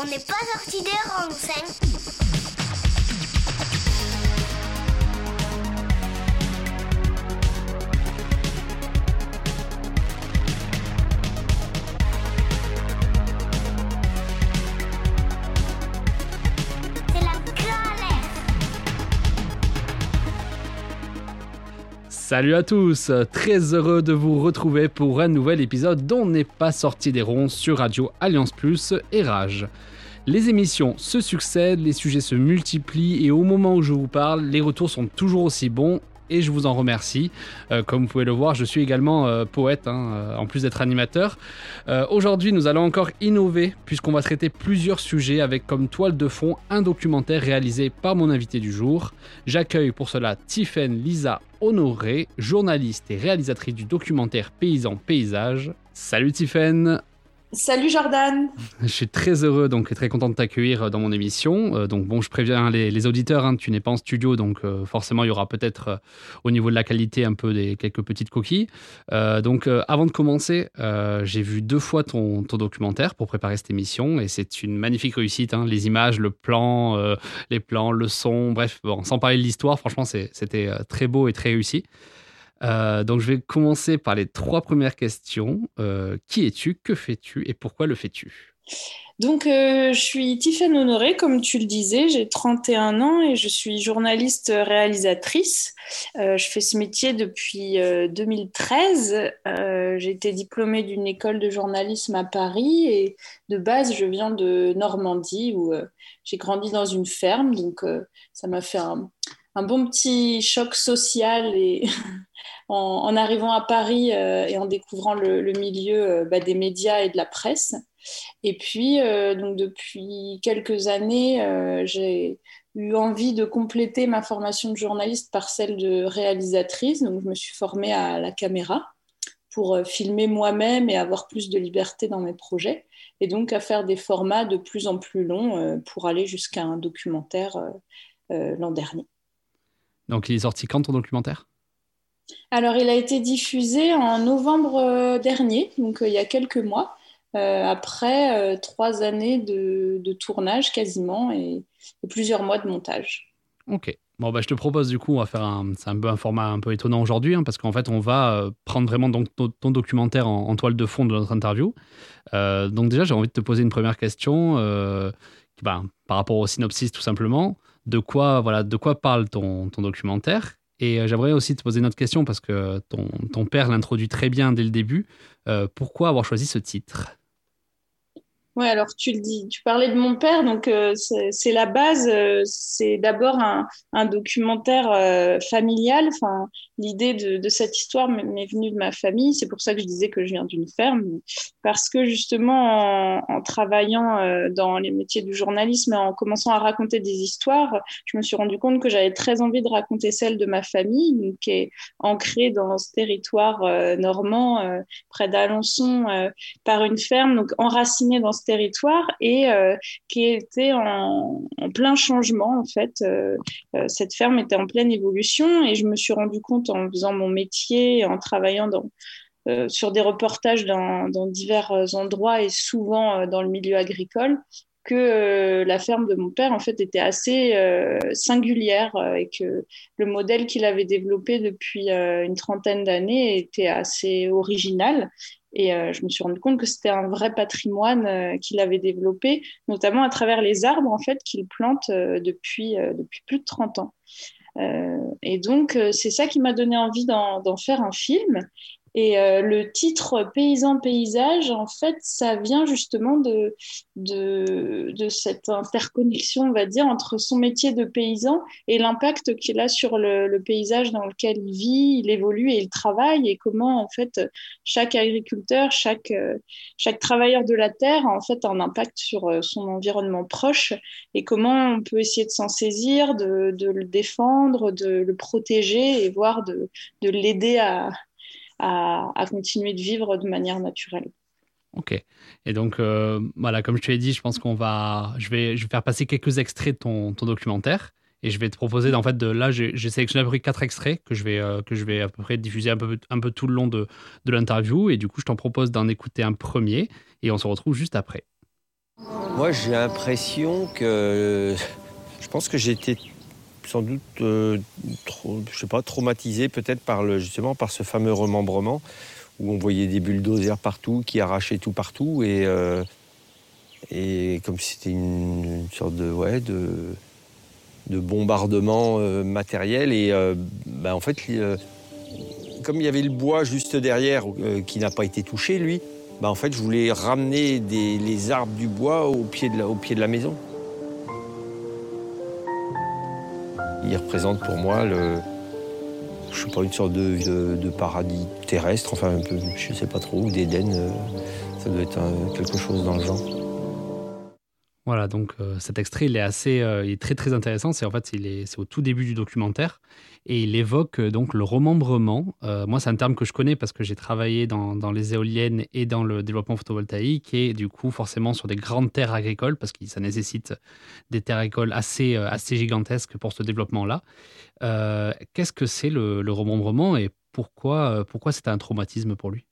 On n'est pas sorti des rangs, Salut à tous, très heureux de vous retrouver pour un nouvel épisode dont n'est pas sorti des ronds sur Radio Alliance Plus et Rage. Les émissions se succèdent, les sujets se multiplient et au moment où je vous parle, les retours sont toujours aussi bons et je vous en remercie. Euh, comme vous pouvez le voir, je suis également euh, poète, hein, euh, en plus d'être animateur. Aujourd'hui, nous allons encore innover, puisqu'on va traiter plusieurs sujets avec comme toile de fond un documentaire réalisé par mon invité du jour. J'accueille pour cela Tiffaine Lisa Honoré, journaliste et réalisatrice du documentaire Paysan Paysage. Salut Tiffaine Salut Jordan. Je suis très heureux donc et très content de t'accueillir euh, dans mon émission. Euh, donc bon, je préviens les, auditeurs, hein, tu n'es pas en studio, donc euh, forcément il y aura peut-être au niveau de la qualité un peu des quelques petites coquilles. donc avant de commencer, j'ai vu deux fois ton, documentaire pour préparer cette émission et c'est une magnifique réussite. Hein. les images, le plan, les plans, le son, bref, bon, sans parler de l'histoire, franchement c'était très beau et très réussi. Euh, donc je vais commencer par les trois premières questions. Euh, qui es-tu? Que fais-tu? Et pourquoi le fais-tu? Donc, euh, je suis Tiffaine Honoré, comme tu le disais, j'ai 31 ans et je suis journaliste réalisatrice. je fais ce métier depuis 2013. j'ai été diplômée d'une école de journalisme à Paris et de base, je viens de Normandie où j'ai grandi dans une ferme. Donc, ça m'a fait un, un, bon petit choc social et en, arrivant à Paris euh, et en découvrant le, milieu euh, bah, des médias et de la presse. Et puis, euh, donc depuis quelques années, j'ai eu envie de compléter ma formation de journaliste par celle de réalisatrice. Donc, je me suis formée à la caméra pour filmer moi-même et avoir plus de liberté dans mes projets. Et donc, à faire des formats de plus en plus longs pour aller jusqu'à un documentaire l'an dernier. Donc, il est sorti quand ton documentaire? Alors, il a été diffusé en novembre euh, dernier, donc euh, il y a quelques mois, euh, après trois années de, tournage quasiment et, plusieurs mois de montage. Ok. Bon, bah, je te propose du coup, on va faire un, c'est un peu un format un peu étonnant aujourd'hui, hein, parce qu'en fait, on va prendre vraiment donc, ton, documentaire en, toile de fond de notre interview. donc déjà, j'ai envie de te poser une première question, bah, par rapport au synopsis tout simplement. De quoi, voilà, de quoi parle ton, ton documentaire et euh, j'aimerais aussi te poser une autre question parce que ton, ton père l'introduit très bien dès le début. Euh, pourquoi avoir choisi ce titre? Oui, alors tu le dis, tu parlais de mon père, donc euh, c'est la base. Euh, c'est d'abord un, un, documentaire euh, familial. Enfin, l'idée de, de, cette histoire m'est venue de ma famille. C'est pour ça que je disais que je viens d'une ferme, parce que justement, en, en travaillant dans les métiers du journalisme et en commençant à raconter des histoires, je me suis rendu compte que j'avais très envie de raconter celle de ma famille, donc, qui est ancrée dans ce territoire normand, près d'Alençon, par une ferme, donc enracinée dans ce territoire et euh, qui était en, plein changement en fait. Euh, euh, cette ferme était en pleine évolution et je me suis rendu compte en faisant mon métier, en travaillant sur des reportages dans, divers endroits et souvent dans le milieu agricole, que la ferme de mon père en fait était assez singulière et que le modèle qu'il avait développé depuis une trentaine d'années était assez original et euh, je me suis rendu compte que c'était un vrai patrimoine euh, qu'il avait développé, notamment à travers les arbres en fait qu'il plante euh, depuis, depuis plus de 30 ans. et donc, c'est ça qui m'a donné envie d'en faire un film. Et euh, le titre Paysan paysage, en fait, ça vient justement de, de, cette interconnexion, on va dire, entre son métier de paysan et l'impact qu'il a sur le, paysage dans lequel il vit, il évolue et il travaille, et comment, en fait, chaque agriculteur, chaque, euh, chaque travailleur de la terre a en fait un impact sur euh, son environnement proche, et comment on peut essayer de s'en saisir, de, de le défendre, de le protéger et voire de, de l'aider à à, continuer de vivre de manière naturelle. Ok. Et donc, euh, voilà, comme je te l'ai dit, je pense qu'on va. Je vais, je vais faire passer quelques extraits de ton, ton documentaire. Et je vais te proposer, en fait, de là, j'ai sélectionné à peu près quatre extraits que je vais, euh, que je vais à peu près diffuser un peu, un peu tout le long de, de l'interview. Et du coup, je t'en propose d'en écouter un premier. Et on se retrouve juste après. Moi, j'ai l'impression que. Je pense que j'étais sans doute, euh, je sais pas, traumatisé peut-être par le, justement par ce fameux remembrement où on voyait des bulldozers partout qui arrachaient tout partout et, euh, et comme c'était une, sorte de, ouais, de, de bombardement euh, matériel. Et bah, en fait, comme il y avait le bois juste derrière qui n'a pas été touché, lui, bah, en fait, je voulais ramener des, les arbres du bois au pied de la, au pied de la maison. Il représente pour moi le, je sais pas, une sorte de, paradis terrestre, enfin un peu, je sais pas trop, ou d'Éden. Euh, ça doit être quelque chose dans le genre. Voilà, donc euh, cet extrait, il est assez, euh, il est très très intéressant. C'est en fait, il est, c'est au tout début du documentaire et il évoque euh, donc le remembrement. moi, c'est un terme que je connais parce que j'ai travaillé dans, les éoliennes et dans le développement photovoltaïque et du coup forcément sur des grandes terres agricoles parce que ça nécessite des terres agricoles assez assez gigantesques pour ce développement-là. qu'est-ce que c'est le, remembrement et pourquoi pourquoi c'est un traumatisme pour lui?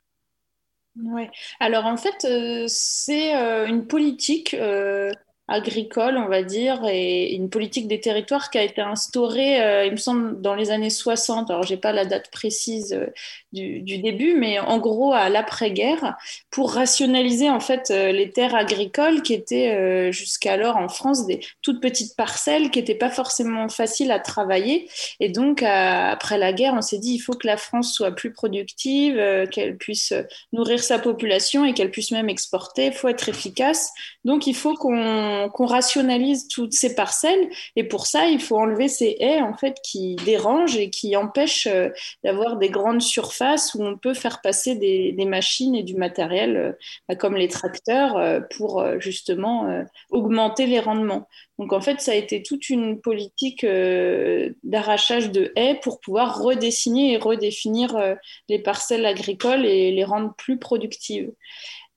Ouais. Alors en fait, euh, c'est euh, une politique euh, agricole, on va dire, et une politique des territoires qui a été instaurée, euh, il me semble, dans les années 60. Alors, j'ai pas la date précise euh, du, début, mais en gros, à l'après-guerre, pour rationaliser, en fait, euh, les terres agricoles qui étaient jusqu'alors en France des toutes petites parcelles qui n'étaient pas forcément faciles à travailler. Et donc, après la guerre, on s'est dit, il faut que la France soit plus productive, qu'elle puisse nourrir sa population et qu'elle puisse même exporter. Il faut être efficace. Donc, il faut qu'on qu'on rationalise toutes ces parcelles. Et pour ça, il faut enlever ces haies en fait qui dérangent et qui empêchent euh, d'avoir des grandes surfaces où on peut faire passer des, machines et du matériel euh, bah, comme les tracteurs euh, pour justement augmenter les rendements. Donc en fait, ça a été toute une politique d'arrachage de haies pour pouvoir redessiner et redéfinir les parcelles agricoles et les rendre plus productives.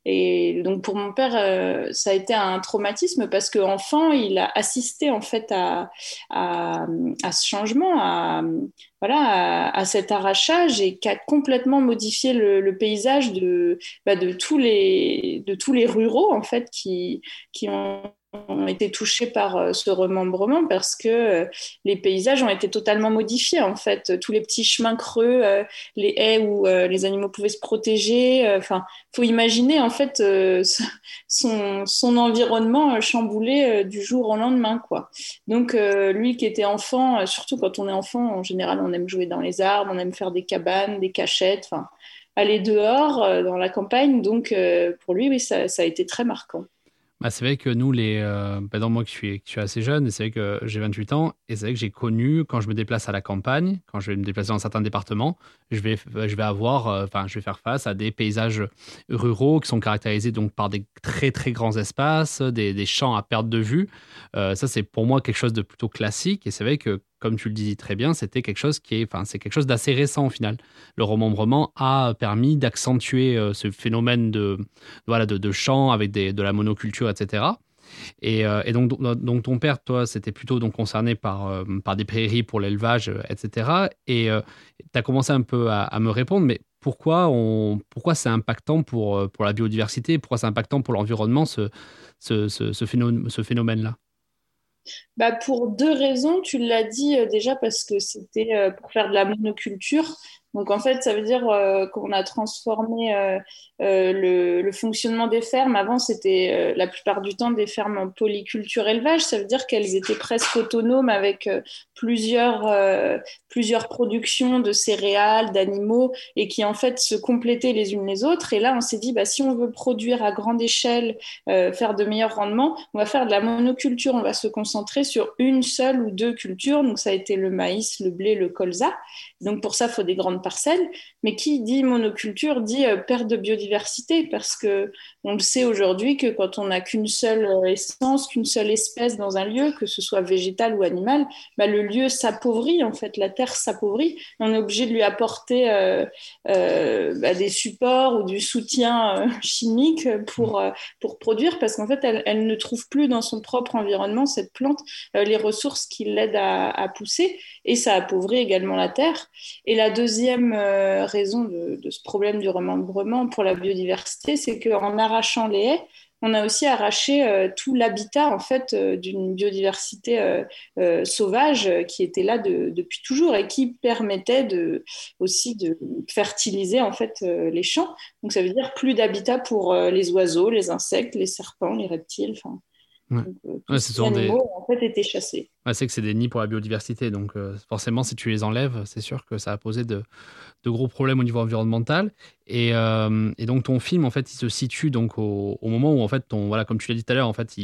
Et donc pour mon père, euh, ça a été un traumatisme parce qu'enfant, il a assisté en fait à, à, à ce changement, à, voilà, à, cet arrachage et qui a complètement modifié le, le paysage de, bah, de, tous les, de tous les ruraux en fait qui, qui ont ont été touchés par euh, ce remembrement parce que euh, les paysages ont été totalement modifiés en fait. Tous les petits chemins creux, euh, les haies où les animaux pouvaient se protéger. Enfin, faut imaginer en fait son, environnement chamboulé du jour au lendemain quoi. Donc lui qui était enfant, surtout quand on est enfant, en général on aime jouer dans les arbres, on aime faire des cabanes, des cachettes, enfin aller dehors dans la campagne. Donc pour lui oui ça a été très marquant. Bah, c'est vrai que nous, les, euh, bah, moi qui suis, suis assez jeune, c'est vrai que j'ai 28 ans, et c'est vrai que j'ai connu, quand je me déplace à la campagne, quand je vais me déplacer dans certains départements, je vais, je vais avoir, euh, je vais faire face à des paysages ruraux qui sont caractérisés donc par des très très grands espaces, des, des champs à perte de vue. Euh, ça, c'est pour moi quelque chose de plutôt classique, et c'est vrai que comme tu le disais très bien, c'était quelque chose qui est, enfin, c'est quelque chose d'assez récent au final. Le remembrement a permis d'accentuer euh, ce phénomène de, voilà, de, avec de la monoculture, etc. Et, euh, et, donc, donc ton père, toi, c'était plutôt donc concerné par, euh, par des prairies pour l'élevage, etc. Et tu as commencé un peu à, me répondre, mais pourquoi, pourquoi c'est impactant pour, pour la biodiversité, pourquoi c'est impactant pour l'environnement, ce, ce, ce phénomène-là? Bah pour deux raisons. Tu l'as dit euh, déjà parce que c'était euh, pour faire de la monoculture. Donc en fait, ça veut dire euh, qu'on a transformé le, le, fonctionnement des fermes. Avant, c'était la plupart du temps des fermes en polyculture élevage. Ça veut dire qu'elles étaient presque autonomes avec plusieurs, plusieurs productions de céréales, d'animaux et qui en fait se complétaient les unes les autres. Et là, on s'est dit, bah, si on veut produire à grande échelle, faire de meilleurs rendements, on va faire de la monoculture. On va se concentrer sur une seule ou deux cultures. Donc, ça a été le maïs, le blé, le colza. Donc, pour ça, il faut des grandes parcelles. Mais qui dit monoculture dit euh, perte de biodiversité parce que on le sait aujourd'hui que quand on n'a qu'une seule euh, essence, qu'une seule espèce dans un lieu, que ce soit végétal ou animal, bah, le lieu s'appauvrit, en fait, la terre s'appauvrit. On est obligé de lui apporter euh, bah, des supports ou du soutien chimique pour, pour produire parce qu'en fait, elle, ne trouve plus dans son propre environnement cette plante les ressources qui l'aident à, pousser et ça appauvrit également la terre. Et la deuxième raison de, ce problème du remembrement pour la biodiversité, c'est qu'en arrachant les haies, on a aussi arraché tout l'habitat en fait d'une biodiversité sauvage qui était là depuis toujours et qui permettait aussi de fertiliser en fait les champs. Donc ça veut dire plus d'habitat pour les oiseaux, les insectes, les serpents, les reptiles. Ouais. Euh, ces animaux en fait étaient chassés. c'est que c'est des nids pour la biodiversité, donc euh, forcément, si tu les enlèves, c'est sûr que ça a posé de, gros problèmes au niveau environnemental. Euh, et, donc ton film, en fait, il se situe donc au, moment où, en fait, ton, voilà, comme tu l'as dit tout à l'heure, en fait,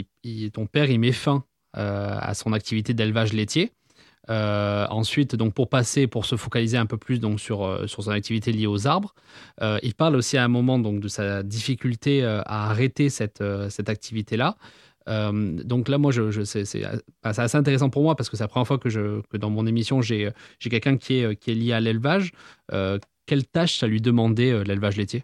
ton père, il met fin à son activité d'élevage laitier. ensuite, donc pour passer, pour se focaliser un peu plus donc sur, sur son activité liée aux arbres, il parle aussi à un moment donc de sa difficulté à arrêter cette, cette activité-là. Euh, donc là, moi, je, c'est, assez intéressant pour moi parce que c'est la première fois que, dans mon émission, j'ai, quelqu'un qui est, qui est lié à l'élevage. Euh, quelle tâche ça lui demandait euh, l'élevage laitier?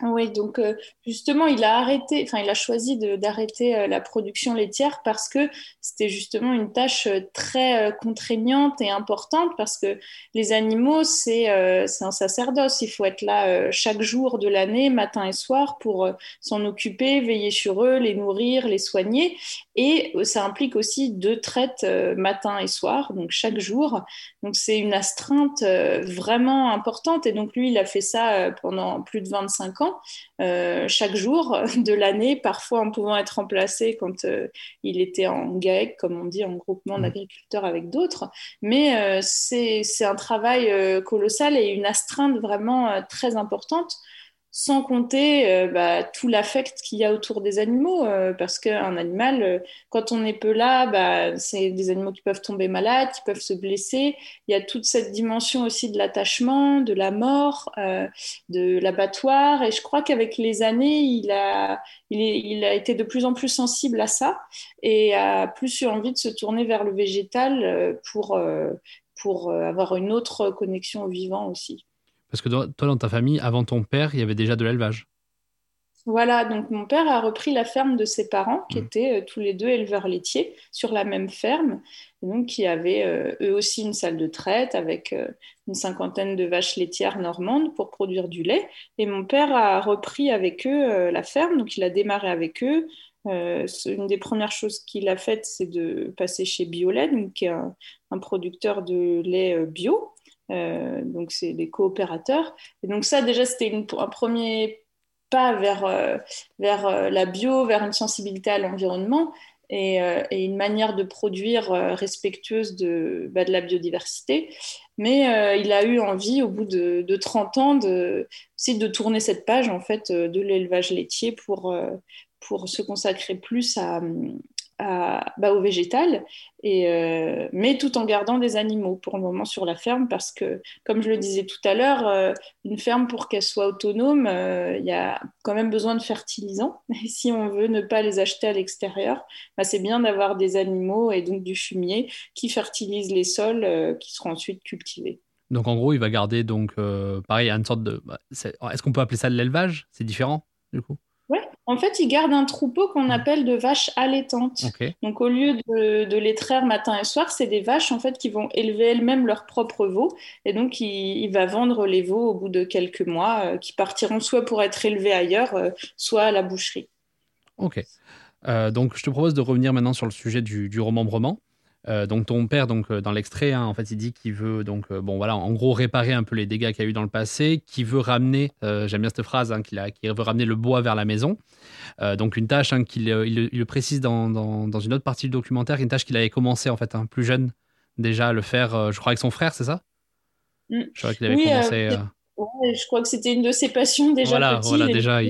Oui, donc euh, justement, il a arrêté, enfin, il a choisi d'arrêter euh, la production laitière parce que c'était justement une tâche euh, très contraignante et importante parce que les animaux, c'est un sacerdoce. Il faut être là chaque jour de l'année, matin et soir, pour s'en occuper, veiller sur eux, les nourrir, les soigner. Et ça implique aussi deux traites matin et soir, donc chaque jour. Donc c'est une astreinte vraiment importante. Et donc lui, il a fait ça pendant plus de 25 ans. Euh, chaque jour de l'année, parfois en pouvant être remplacé quand euh, il était en GAEC, comme on dit, en groupement mmh. d'agriculteurs avec d'autres. Mais euh, c'est un travail colossal et une astreinte vraiment très importante sans compter euh, bah, tout l'affect qu'il y a autour des animaux, euh, parce qu'un animal, euh, quand on n'est peu là, bah, c'est des animaux qui peuvent tomber malades, qui peuvent se blesser. Il y a toute cette dimension aussi de l'attachement, de la mort, de l'abattoir, et je crois qu'avec les années, il a, il, a été de plus en plus sensible à ça, et a plus eu envie de se tourner vers le végétal pour, pour avoir une autre connexion au vivant aussi. Parce que toi, dans ta famille, avant ton père, il y avait déjà de l'élevage. Voilà, donc mon père a repris la ferme de ses parents, qui mmh. étaient euh, tous les deux éleveurs laitiers, sur la même ferme, et donc qui avaient euh, eux aussi une salle de traite avec euh, une cinquantaine de vaches laitières normandes pour produire du lait. Et mon père a repris avec eux la ferme, donc il a démarré avec eux. une des premières choses qu'il a faites, c'est de passer chez Bioled, qui est un producteur de lait bio. Euh, donc, c'est des coopérateurs. Et donc, ça, déjà, c'était un premier pas vers, euh, vers euh, la bio, vers une sensibilité à l'environnement et, une manière de produire respectueuse de, bah, de la biodiversité. Mais il a eu envie, au bout de, de 30 ans, de, aussi de tourner cette page en fait, de l'élevage laitier pour, pour se consacrer plus à, bah, au végétal, et, euh, mais tout en gardant des animaux pour le moment sur la ferme, parce que, comme je le disais tout à l'heure, euh, une ferme, pour qu'elle soit autonome, euh, il y a quand même besoin de fertilisants. Et si on veut ne pas les acheter à l'extérieur, bah, c'est bien d'avoir des animaux et donc du fumier qui fertilisent les sols qui seront ensuite cultivés. Donc en gros, il va garder donc pareil une sorte de. Bah, est-ce qu'on peut appeler ça de l'élevage? C'est différent du coup? En fait, ils gardent un troupeau qu'on appelle de vaches allaitantes. Donc, au lieu de, les traire matin et soir, c'est des vaches en fait qui vont élever elles-mêmes leurs propres veaux. Et donc, il, va vendre les veaux au bout de quelques mois, euh, qui partiront soit pour être élevés ailleurs, euh, soit à la boucherie. Ok. Euh, donc, je te propose de revenir maintenant sur le sujet du, du remembrement. Euh, donc ton père, donc euh, dans l'extrait, hein, en fait, il dit qu'il veut donc euh, bon voilà, en gros réparer un peu les dégâts qu'il y a eu dans le passé, qu'il veut ramener, j'aime bien cette phrase, hein, qu'il veut ramener le bois vers la maison. donc une tâche hein, qu'il il, le précise dans, dans, une autre partie du documentaire, une tâche qu'il avait commencé en fait plus jeune déjà à le faire, je crois avec son frère, c'est ça? Mm. Je crois qu'il avait commencé. je crois que c'était une de ses passions déjà. Voilà, voilà déjà.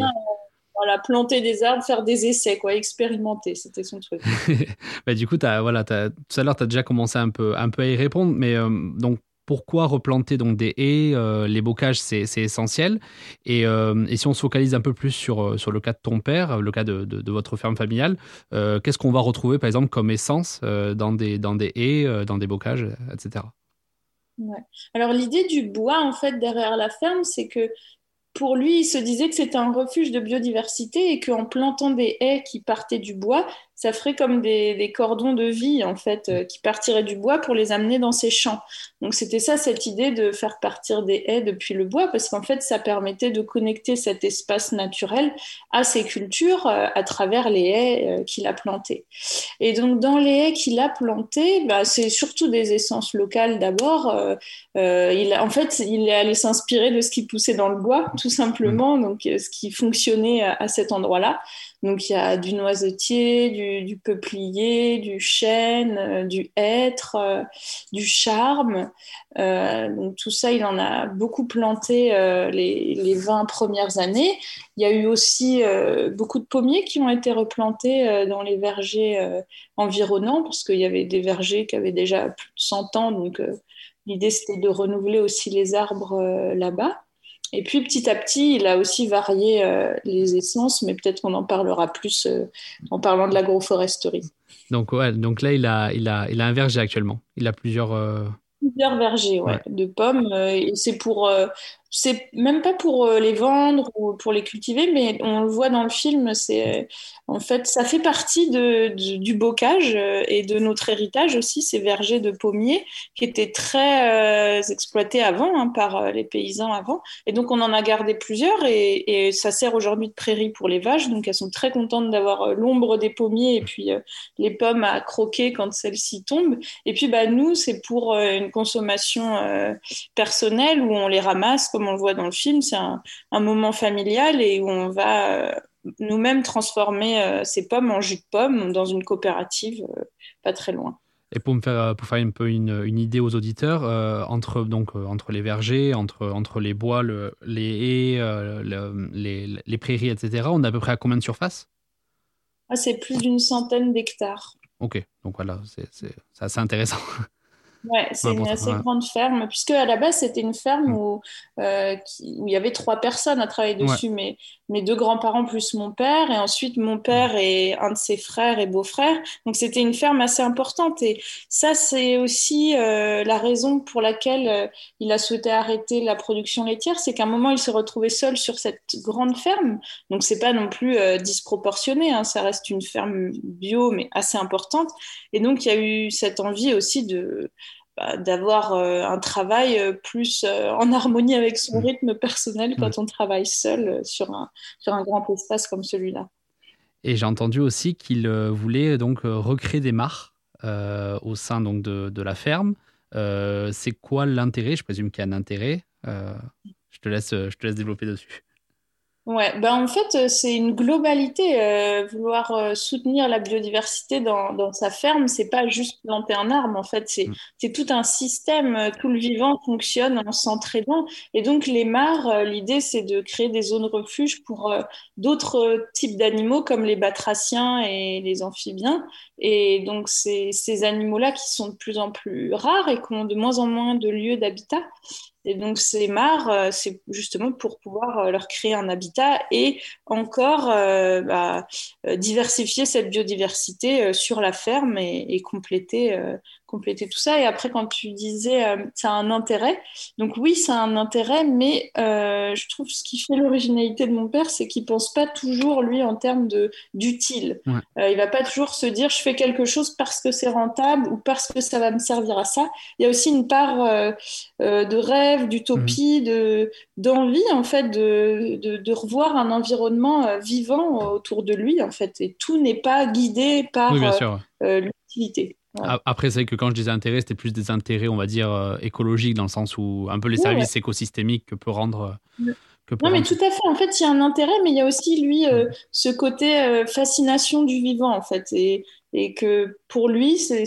Voilà, planter des arbres, faire des essais, quoi, expérimenter, c'était son truc. bah, du coup, as, voilà, tout à l'heure, tu as déjà commencé un peu, un peu à y répondre, mais euh, donc pourquoi replanter donc des haies euh, Les bocages, c'est essentiel. Et, euh, et, si on se focalise un peu plus sur, sur le cas de ton père, le cas de, de, votre ferme familiale, qu'est-ce qu'on va retrouver par exemple comme essence dans, des, dans des haies, dans des bocages, etc. Ouais. Alors l'idée du bois, en fait, derrière la ferme, c'est que pour lui, il se disait que c'était un refuge de biodiversité et qu'en plantant des haies qui partaient du bois, ça ferait comme des, cordons de vie, en fait, euh, qui partiraient du bois pour les amener dans ces champs. Donc, c'était ça, cette idée de faire partir des haies depuis le bois, parce qu'en fait, ça permettait de connecter cet espace naturel à ces cultures euh, à travers les haies euh, qu'il a plantées. Et donc, dans les haies qu'il a plantées, bah, c'est surtout des essences locales d'abord. il en fait, il est allé s'inspirer de ce qui poussait dans le bois, tout simplement, donc ce qui fonctionnait à cet endroit-là. Donc il y a du noisetier, du, peuplier, du chêne, euh, du hêtre, euh, du charme. Euh, donc tout ça, il en a beaucoup planté les, les, 20 premières années. Il y a eu aussi beaucoup de pommiers qui ont été replantés dans les vergers environnants, parce qu'il y avait des vergers qui avaient déjà plus de 100 ans. Donc l'idée, c'était de renouveler aussi les arbres là-bas. Et puis petit à petit, il a aussi varié euh, les essences, mais peut-être qu'on en parlera plus euh, en parlant de l'agroforesterie. Donc, ouais, donc là, il a, il, a, il a un verger actuellement. Il a plusieurs. Euh, plusieurs vergers ouais, de pommes. et c'est pour c'est même pas pour euh, les vendre ou pour les cultiver, mais on le voit dans le film, c'est en fait ça fait partie de, du bocage euh, et de notre héritage aussi, ces vergers de pommiers qui étaient très euh, exploités avant hein, par les paysans avant, et donc on en a gardé plusieurs et, et ça sert aujourd'hui de prairie pour les vaches, donc elles sont très contentes d'avoir l'ombre des pommiers et puis les pommes à croquer quand celles-ci tombent. Et puis bah nous c'est pour une consommation personnelle où on les ramasse comme on le voit dans le film, c'est un, moment familial et où on va euh, nous-mêmes transformer euh, ces pommes en jus de pomme dans une coopérative euh, pas très loin. Et pour me faire, pour faire un peu une, idée aux auditeurs, entre, donc, entre les vergers, entre, entre les bois, les haies, les, les, prairies, etc., on est à peu près à combien de surface ah, C'est plus d'une centaine d'hectares. Ok, donc voilà, c'est assez intéressant. Ouais, c'est une assez grande ferme, puisque à la base c'était une ferme mm. où, euh, où il y avait trois personnes à travailler dessus, mais mes deux grands-parents plus mon père, et ensuite mon père et un de ses frères et beaux-frères. Donc c'était une ferme assez importante. Et ça, c'est aussi euh, la raison pour laquelle euh, il a souhaité arrêter la production laitière, c'est qu'à un moment, il s'est retrouvé seul sur cette grande ferme. Donc c'est pas non plus euh, disproportionné, hein. ça reste une ferme bio, mais assez importante. Et donc il y a eu cette envie aussi de bah, d'avoir euh, un travail euh, plus euh, en harmonie avec son mm. rythme personnel quand on travaille seul sur un, sur un grand espace comme celui-là. Et j'ai entendu aussi qu'il voulait donc recréer des mares au sein donc de, de la ferme. c'est quoi l'intérêt? Je présume qu'il y a un intérêt. je, te laisse, je te laisse développer dessus. Ouais, ben en fait, euh, c'est une globalité. Euh, vouloir euh, soutenir la biodiversité dans, dans sa ferme, c'est pas juste planter un arbre. En fait, c'est mm. tout un système. Tout le vivant fonctionne en s'entraînant. Et donc, les mares, l'idée, c'est de créer des zones refuges pour d'autres types d'animaux comme les batraciens et les amphibiens. Et donc, c'est ces animaux-là qui sont de plus en plus rares et qui ont de moins en moins de lieux d'habitat. Et donc, ces mares, euh, c'est justement pour pouvoir euh, leur créer un habitat et encore euh, bah, diversifier cette biodiversité sur la ferme et, et compléter compléter tout ça. Et après, quand tu disais euh, ça a un intérêt, donc oui, ça a un intérêt, mais euh, je trouve ce qui fait l'originalité de mon père, c'est qu'il pense pas toujours lui en termes de d'utile. Euh, il va pas toujours se dire je fais quelque chose parce que c'est rentable ou parce que ça va me servir à ça. Il y a aussi une part de rêve, d'utopie, mhm. de d'envie en fait de, de, revoir un environnement vivant autour de lui en fait. Et tout n'est pas guidé par l'utilité. Après, c'est vrai que quand je disais intérêt, c'était plus des intérêts, on va dire, euh, écologiques, dans le sens où un peu les services écosystémiques que peut rendre. Euh, non, mais tout à fait. En fait, il y a un intérêt, mais il y a aussi, lui, euh, ce côté fascination du vivant, en fait. Et, et que pour lui, c'est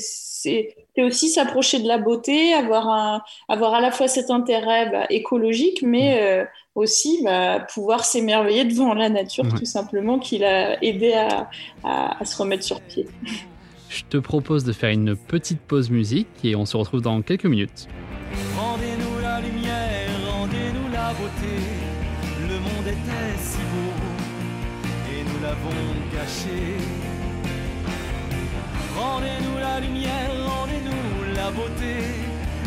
aussi s'approcher de la beauté, avoir, un, avoir à la fois cet intérêt bah, écologique, mais aussi bah, pouvoir s'émerveiller devant la nature, tout simplement, qu'il a aidé à, à, à se remettre sur pied. Je te propose de faire une petite pause musique et on se retrouve dans quelques minutes. Rendez-nous la lumière, rendez-nous la beauté. Le monde était si beau et nous l'avons gâché. Rendez-nous la lumière, rendez-nous la beauté.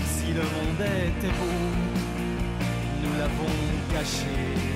Si le monde était beau, nous l'avons gâché.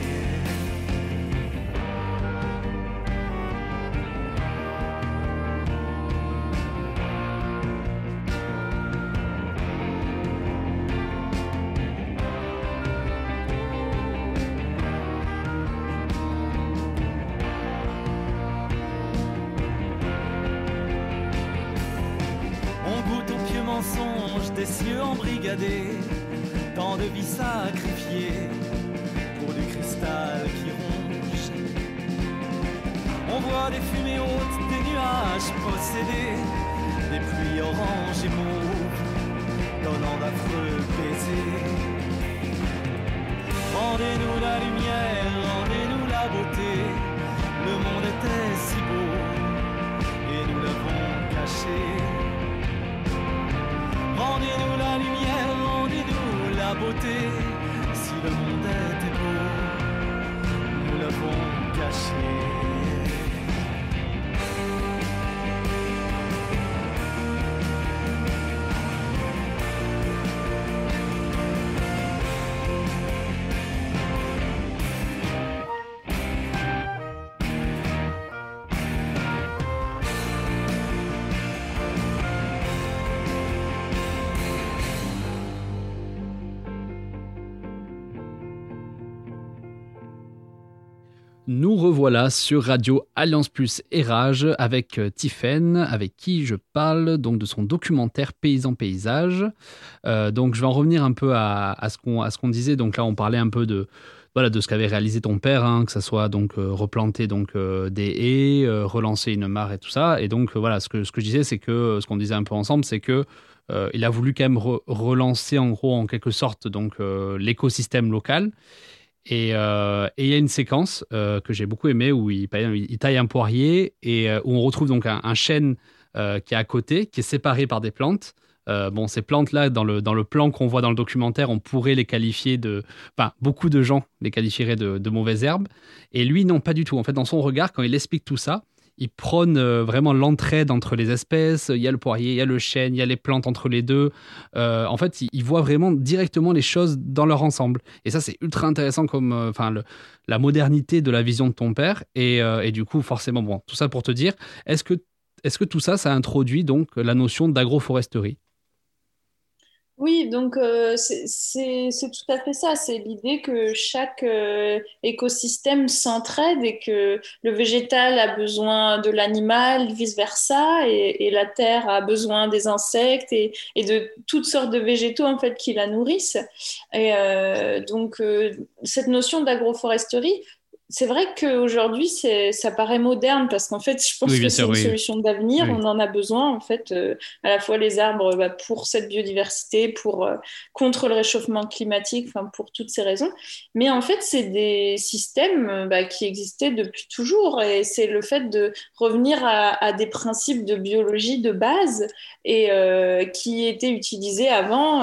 Nous revoilà sur Radio Alliance Plus et avec euh, Tiffaine, avec qui je parle donc de son documentaire Paysan Paysage. Euh, donc je vais en revenir un peu à, ce qu'on disait. Donc là on parlait un peu de voilà de ce qu'avait réalisé ton père, hein, que ça soit donc euh, replanter donc des haies, relancer une mare et tout ça. Et donc voilà ce que ce que je disais c'est que ce qu'on disait un peu ensemble c'est que il a voulu quand même re- relancer en gros en quelque sorte donc l'écosystème local. Et euh, et il y a une séquence euh, que j'ai beaucoup aimée où il, taille un poirier et euh, où on retrouve donc un, chêne qui est à côté, qui est séparé par des plantes. Bon, ces plantes-là, dans le, dans le plan qu'on voit dans le documentaire, on pourrait les qualifier de. Enfin, beaucoup de gens les qualifieraient de, de mauvaises herbes. Et lui, non, pas du tout. En fait, dans son regard, quand il explique tout ça, il prône euh, vraiment l'entraide entre les espèces. Il y a le poirier, il y a le chêne, il y a les plantes entre les deux. Euh, en fait, il, il voit vraiment directement les choses dans leur ensemble. Et ça, c'est ultra intéressant comme, euh, enfin, la modernité de la vision de ton père. Et, et du coup, forcément, bon, tout ça pour te dire, est-ce que, est-ce que tout ça, ça introduit donc la notion d'agroforesterie? Oui, donc euh, c'est tout à fait ça. C'est l'idée que chaque euh, écosystème s'entraide et que le végétal a besoin de l'animal, vice-versa, et, et la terre a besoin des insectes et, et de toutes sortes de végétaux en fait qui la nourrissent. Et euh, donc euh, cette notion d'agroforesterie, c'est vrai qu'aujourd'hui ça paraît moderne parce qu'en fait je pense Oui, que c'est une oui. solution d'avenir. Oui. On en a besoin en fait. euh, à la fois les arbres bah, pour cette biodiversité, pour euh, contre le réchauffement climatique, enfin pour toutes ces raisons. Mais en fait, c'est des systèmes euh, bah, qui existaient depuis toujours, et c'est le fait de revenir à, à des principes de biologie de base et euh, qui étaient utilisés avant.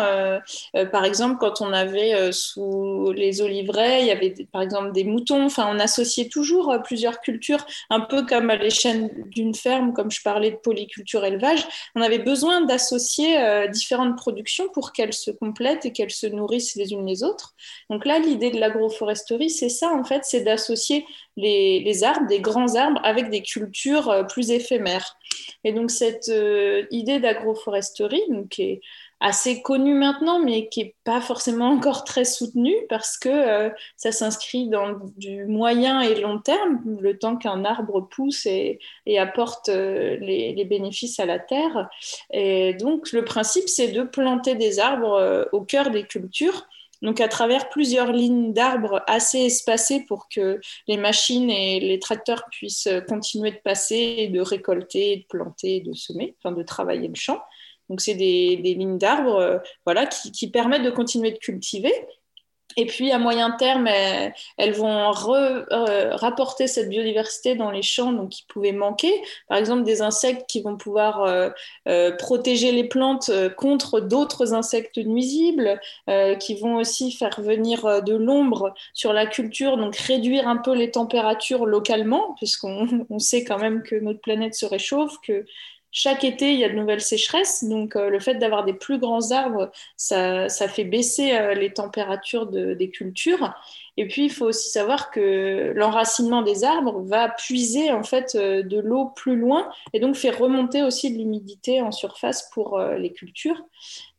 par exemple, quand on avait sous les oliveraies, il y avait par exemple des moutons. Enfin, on associait toujours euh, plusieurs cultures, un peu comme à l'échelle d'une ferme, comme je parlais de polyculture élevage on avait besoin d'associer euh, différentes productions pour qu'elles se complètent et qu'elles se nourrissent les unes les autres. Donc là, l'idée de l'agroforesterie, c'est ça en fait, c'est d'associer les, arbres, des grands arbres, avec des cultures euh, plus éphémères. Et donc cette idée d'agroforesterie, qui est assez connue maintenant, mais qui n'est pas forcément encore très soutenue parce que euh, ça s'inscrit dans du moyen et long terme, le temps qu'un arbre pousse et, apporte euh, les, bénéfices à la terre. Et donc, le principe, c'est de planter des arbres euh, au cœur des cultures. Donc, à travers plusieurs lignes d'arbres assez espacées pour que les machines et les tracteurs puissent continuer de passer, de récolter, de planter, de semer, enfin de travailler le champ. Donc, c'est des, lignes d'arbres euh, voilà, qui, permettent de continuer de cultiver. Et puis, à moyen terme, elles, vont euh, rapporter cette biodiversité dans les champs donc, qui pouvaient manquer. Par exemple, des insectes qui vont pouvoir euh, protéger les plantes contre d'autres insectes nuisibles, qui vont aussi faire venir de l'ombre sur la culture, donc réduire un peu les températures localement, puisqu'on on sait quand même que notre planète se réchauffe, que chaque été, il y a de nouvelles sécheresses. Donc, euh, le fait d'avoir des plus grands arbres, ça, fait baisser euh, les températures de- des cultures. Et puis, il faut aussi savoir que l'enracinement des arbres va puiser en fait euh, de l'eau plus loin et donc fait remonter aussi de l'humidité en surface pour les cultures.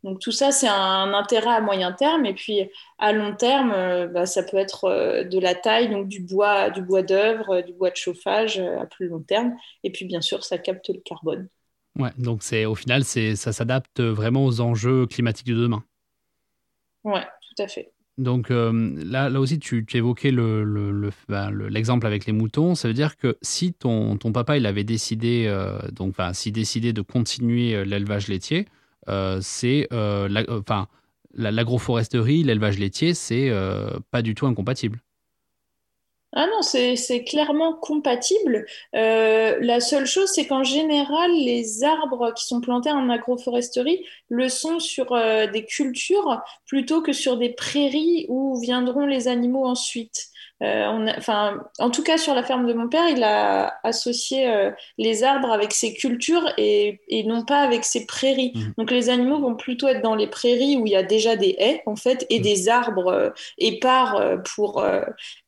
Donc tout ça, c'est un intérêt à moyen terme. Et puis à long terme, bah, ça peut être de la taille, donc du bois, du bois d'œuvre, du bois de chauffage à plus long terme. Et puis bien sûr, ça capte le carbone. Ouais, donc c'est au final, c'est ça s'adapte vraiment aux enjeux climatiques de demain. Ouais, tout à fait. Donc euh, là, là aussi, tu, évoquais bah, l'exemple le, avec les moutons. Ça veut dire que si ton, ton papa il avait décidé, euh, donc, enfin, si décidé de continuer euh, l'élevage laitier, c'est, enfin, l'agroforesterie, l'élevage laitier, c'est pas du tout incompatible. Ah non, c'est clairement compatible. Euh, la seule chose, c'est qu'en général, les arbres qui sont plantés en agroforesterie le sont sur euh, des cultures plutôt que sur des prairies où viendront les animaux ensuite. Euh, enfin, en tout cas, sur la ferme de mon père, il a associé euh, les arbres avec ses cultures et, et, non pas avec ses prairies. Mmh. Donc, les animaux vont plutôt être dans les prairies où il y a déjà des haies, en fait, et mmh. des arbres euh, épars pour,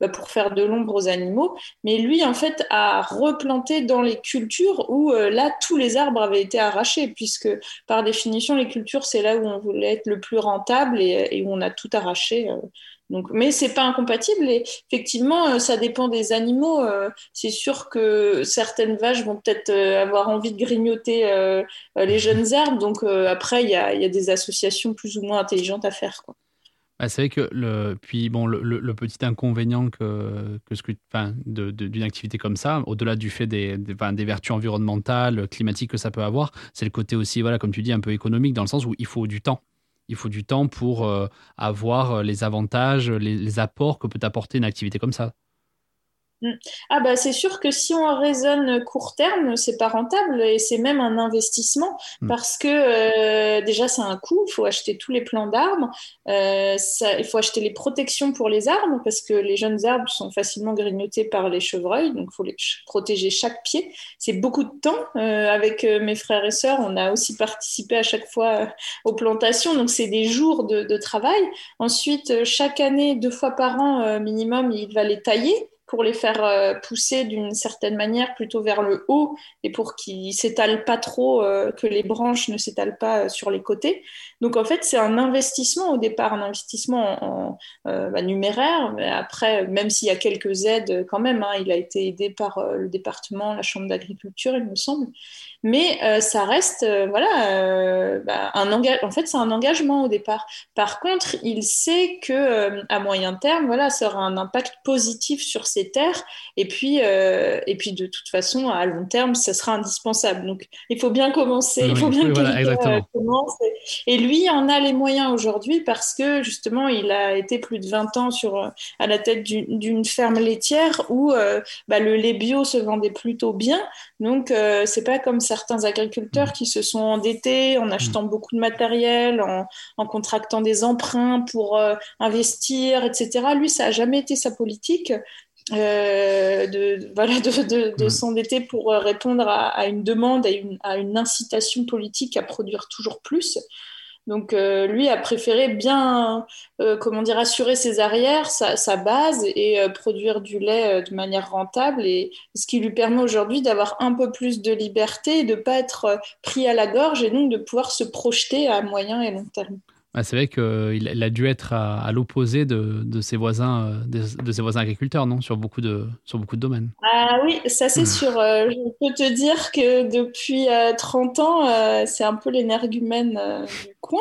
bah, pour faire de l'ombre aux animaux. Mais lui, en fait, a replanté dans les cultures où là, tous les arbres avaient été arrachés, puisque par définition, les cultures, c'est là où on voulait être le plus rentable et, et où on a tout arraché. Donc, mais c'est pas incompatible et effectivement, euh, ça dépend des animaux. Euh, c'est sûr que certaines vaches vont peut-être euh, avoir envie de grignoter les jeunes herbes. Donc après, il y a, des associations plus ou moins intelligentes à faire. Quoi. Bah, c'est vrai que le, puis bon, le, petit inconvénient que, ce que, d'une activité comme ça, au-delà du fait des, des, des, vertus environnementales, climatiques que ça peut avoir, c'est le côté aussi, voilà, comme tu dis, un peu économique, dans le sens où il faut du temps il faut du temps pour euh, avoir euh, les avantages, les, apports que peut apporter une activité comme ça. Mm. Ah bah c'est sûr que si on raisonne court terme, c'est pas rentable et c'est même un investissement mm. parce que euh, déjà c'est un coût, il faut acheter tous les plants d'arbres, euh, il faut acheter les protections pour les arbres parce que les jeunes arbres sont facilement grignotés par les chevreuils, donc il faut les protéger chaque pied. C'est beaucoup de temps. Euh, avec mes frères et sœurs, on a aussi participé à chaque fois aux plantations, donc c'est des jours de, de, travail. Ensuite, chaque année, deux fois par an minimum, il va les tailler pour les faire euh, pousser d'une certaine manière plutôt vers le haut et pour qu'ils s'étalent pas trop, euh, que les branches ne s'étalent pas euh, sur les côtés. Donc en fait, c'est un investissement au départ, un investissement en, bah, numéraire, mais après, même s'il y a quelques aides quand même, hein, il a été aidé par le département, la chambre d'agriculture, il me semble mais euh, ça reste euh, voilà euh, bah, un engagement en fait c'est un engagement au départ. Par contre il sait que à moyen terme voilà ça aura un impact positif sur ces terres. Et puis et puis de toute façon à long terme ça sera indispensable. Donc il faut bien commencer. Il faut bien oui, commence et, lui en a les moyens aujourd'hui parce que justement il a été plus de 20 ans sur à la tête d'une ferme laitière où bah, le lait bio se vendait plutôt bien. Donc c'est pas comme certains agriculteurs qui se sont endettés en achetant mm. beaucoup de matériel, en, contractant des emprunts pour euh, investir, etc. Lui, ça n'a jamais été sa politique. Euh, de, voilà, de, mm. s'endetter pour euh, répondre à, une demande, à une, à une, incitation politique à produire toujours plus. Donc euh, lui a préféré bien, euh, comment dire, assurer ses arrières, sa, base et euh, produire du lait de manière rentable, et ce qui lui permet aujourd'hui d'avoir un peu plus de liberté, de pas être pris à la gorge et donc de pouvoir se projeter à moyen et long terme. Ah, c'est vrai qu'il a dû être à, l'opposé de, ses voisins, euh, de, ses voisins agriculteurs, non? Sur beaucoup, de, sur beaucoup de domaines. Ah oui, ça c'est hmm. sûr. Euh, je peux te dire que depuis 30 euh, ans, c'est un peu l'énergumène du coin.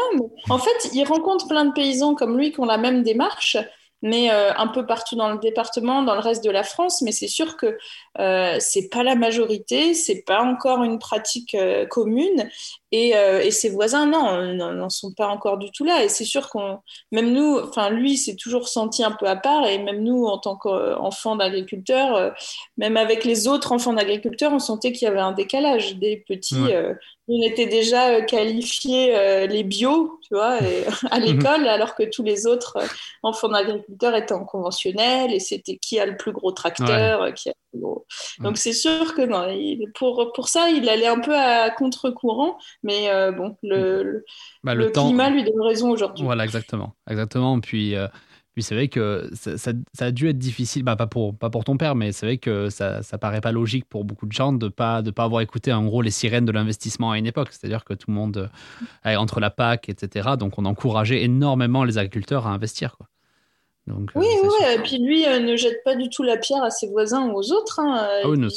en fait, il rencontre plein de paysans comme lui qui ont la même démarche mais un peu partout dans le département, dans le reste de la France. Mais c'est sûr que euh, c'est pas la majorité, c'est pas encore une pratique commune. Euh, et, ses voisins, non, n'en sont pas encore du tout là. Et c'est sûr qu'on, même nous, enfin lui, s'est toujours senti un peu à part. Et même nous, en tant qu'enfants d'agriculteurs, euh, même avec les autres enfants d'agriculteurs, on sentait qu'il y avait un décalage. Des petits, euh, on était déjà qualifiés les bio, tu vois, à l'école, alors que tous les autres enfants d'agriculteurs étaient en conventionnel. Et c'était qui a le plus gros tracteur, qui a le plus gros. Donc c'est sûr que non, pour, pour ça, il allait un peu à contre-courant. Mais euh, bon, le, bah, le, climat lui donne raison aujourd'hui. Voilà, exactement. exactement. Puis, euh, puis c'est vrai que ça, a dû être difficile, bah, pas, pour, pas pour ton père, mais c'est vrai que ça, ça paraît pas logique pour beaucoup de gens de pas, de pas avoir écouté en gros les sirènes de l'investissement à une époque. C'est-à-dire que tout le monde, euh, entre la PAC, etc., donc on encourageait énormément les agriculteurs à investir. Donc, oui, euh, oui, sûr. et puis lui euh, ne jette pas du tout la pierre à ses voisins ou aux autres. hein. Ah oui, Il- ne-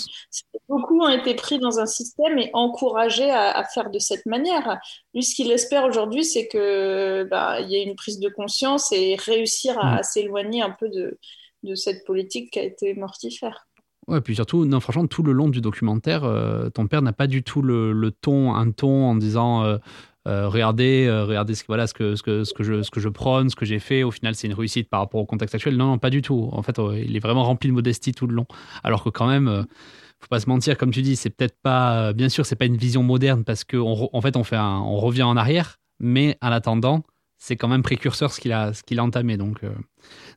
Beaucoup ont été pris dans un système et encouragés à, à faire de cette manière. Lui, ce qu'il espère aujourd'hui, c'est que bah, y ait une prise de conscience et réussir à, Mm. à s'éloigner un peu de, de cette politique qui a été mortifère. Ouais, puis surtout, non, franchement, tout le long du documentaire, euh, ton père n'a pas du tout le, le ton, un ton en disant euh, euh, regardez, euh, regardez ce que, voilà, ce, que, ce, que, ce, que je, ce que je prône, ce que j'ai fait. Au final, c'est une réussite par rapport au contexte actuel. Non, non, pas du tout. En fait, euh, il est vraiment rempli de modestie tout le long. Alors que quand même, euh, faut pas se mentir, comme tu dis, c'est peut-être pas, euh, bien sûr, c'est pas une vision moderne parce qu'en en fait, on, fait un- on revient en arrière, mais en attendant, c'est quand même précurseur ce qu'il a, ce qu'il a entamé. Donc, euh,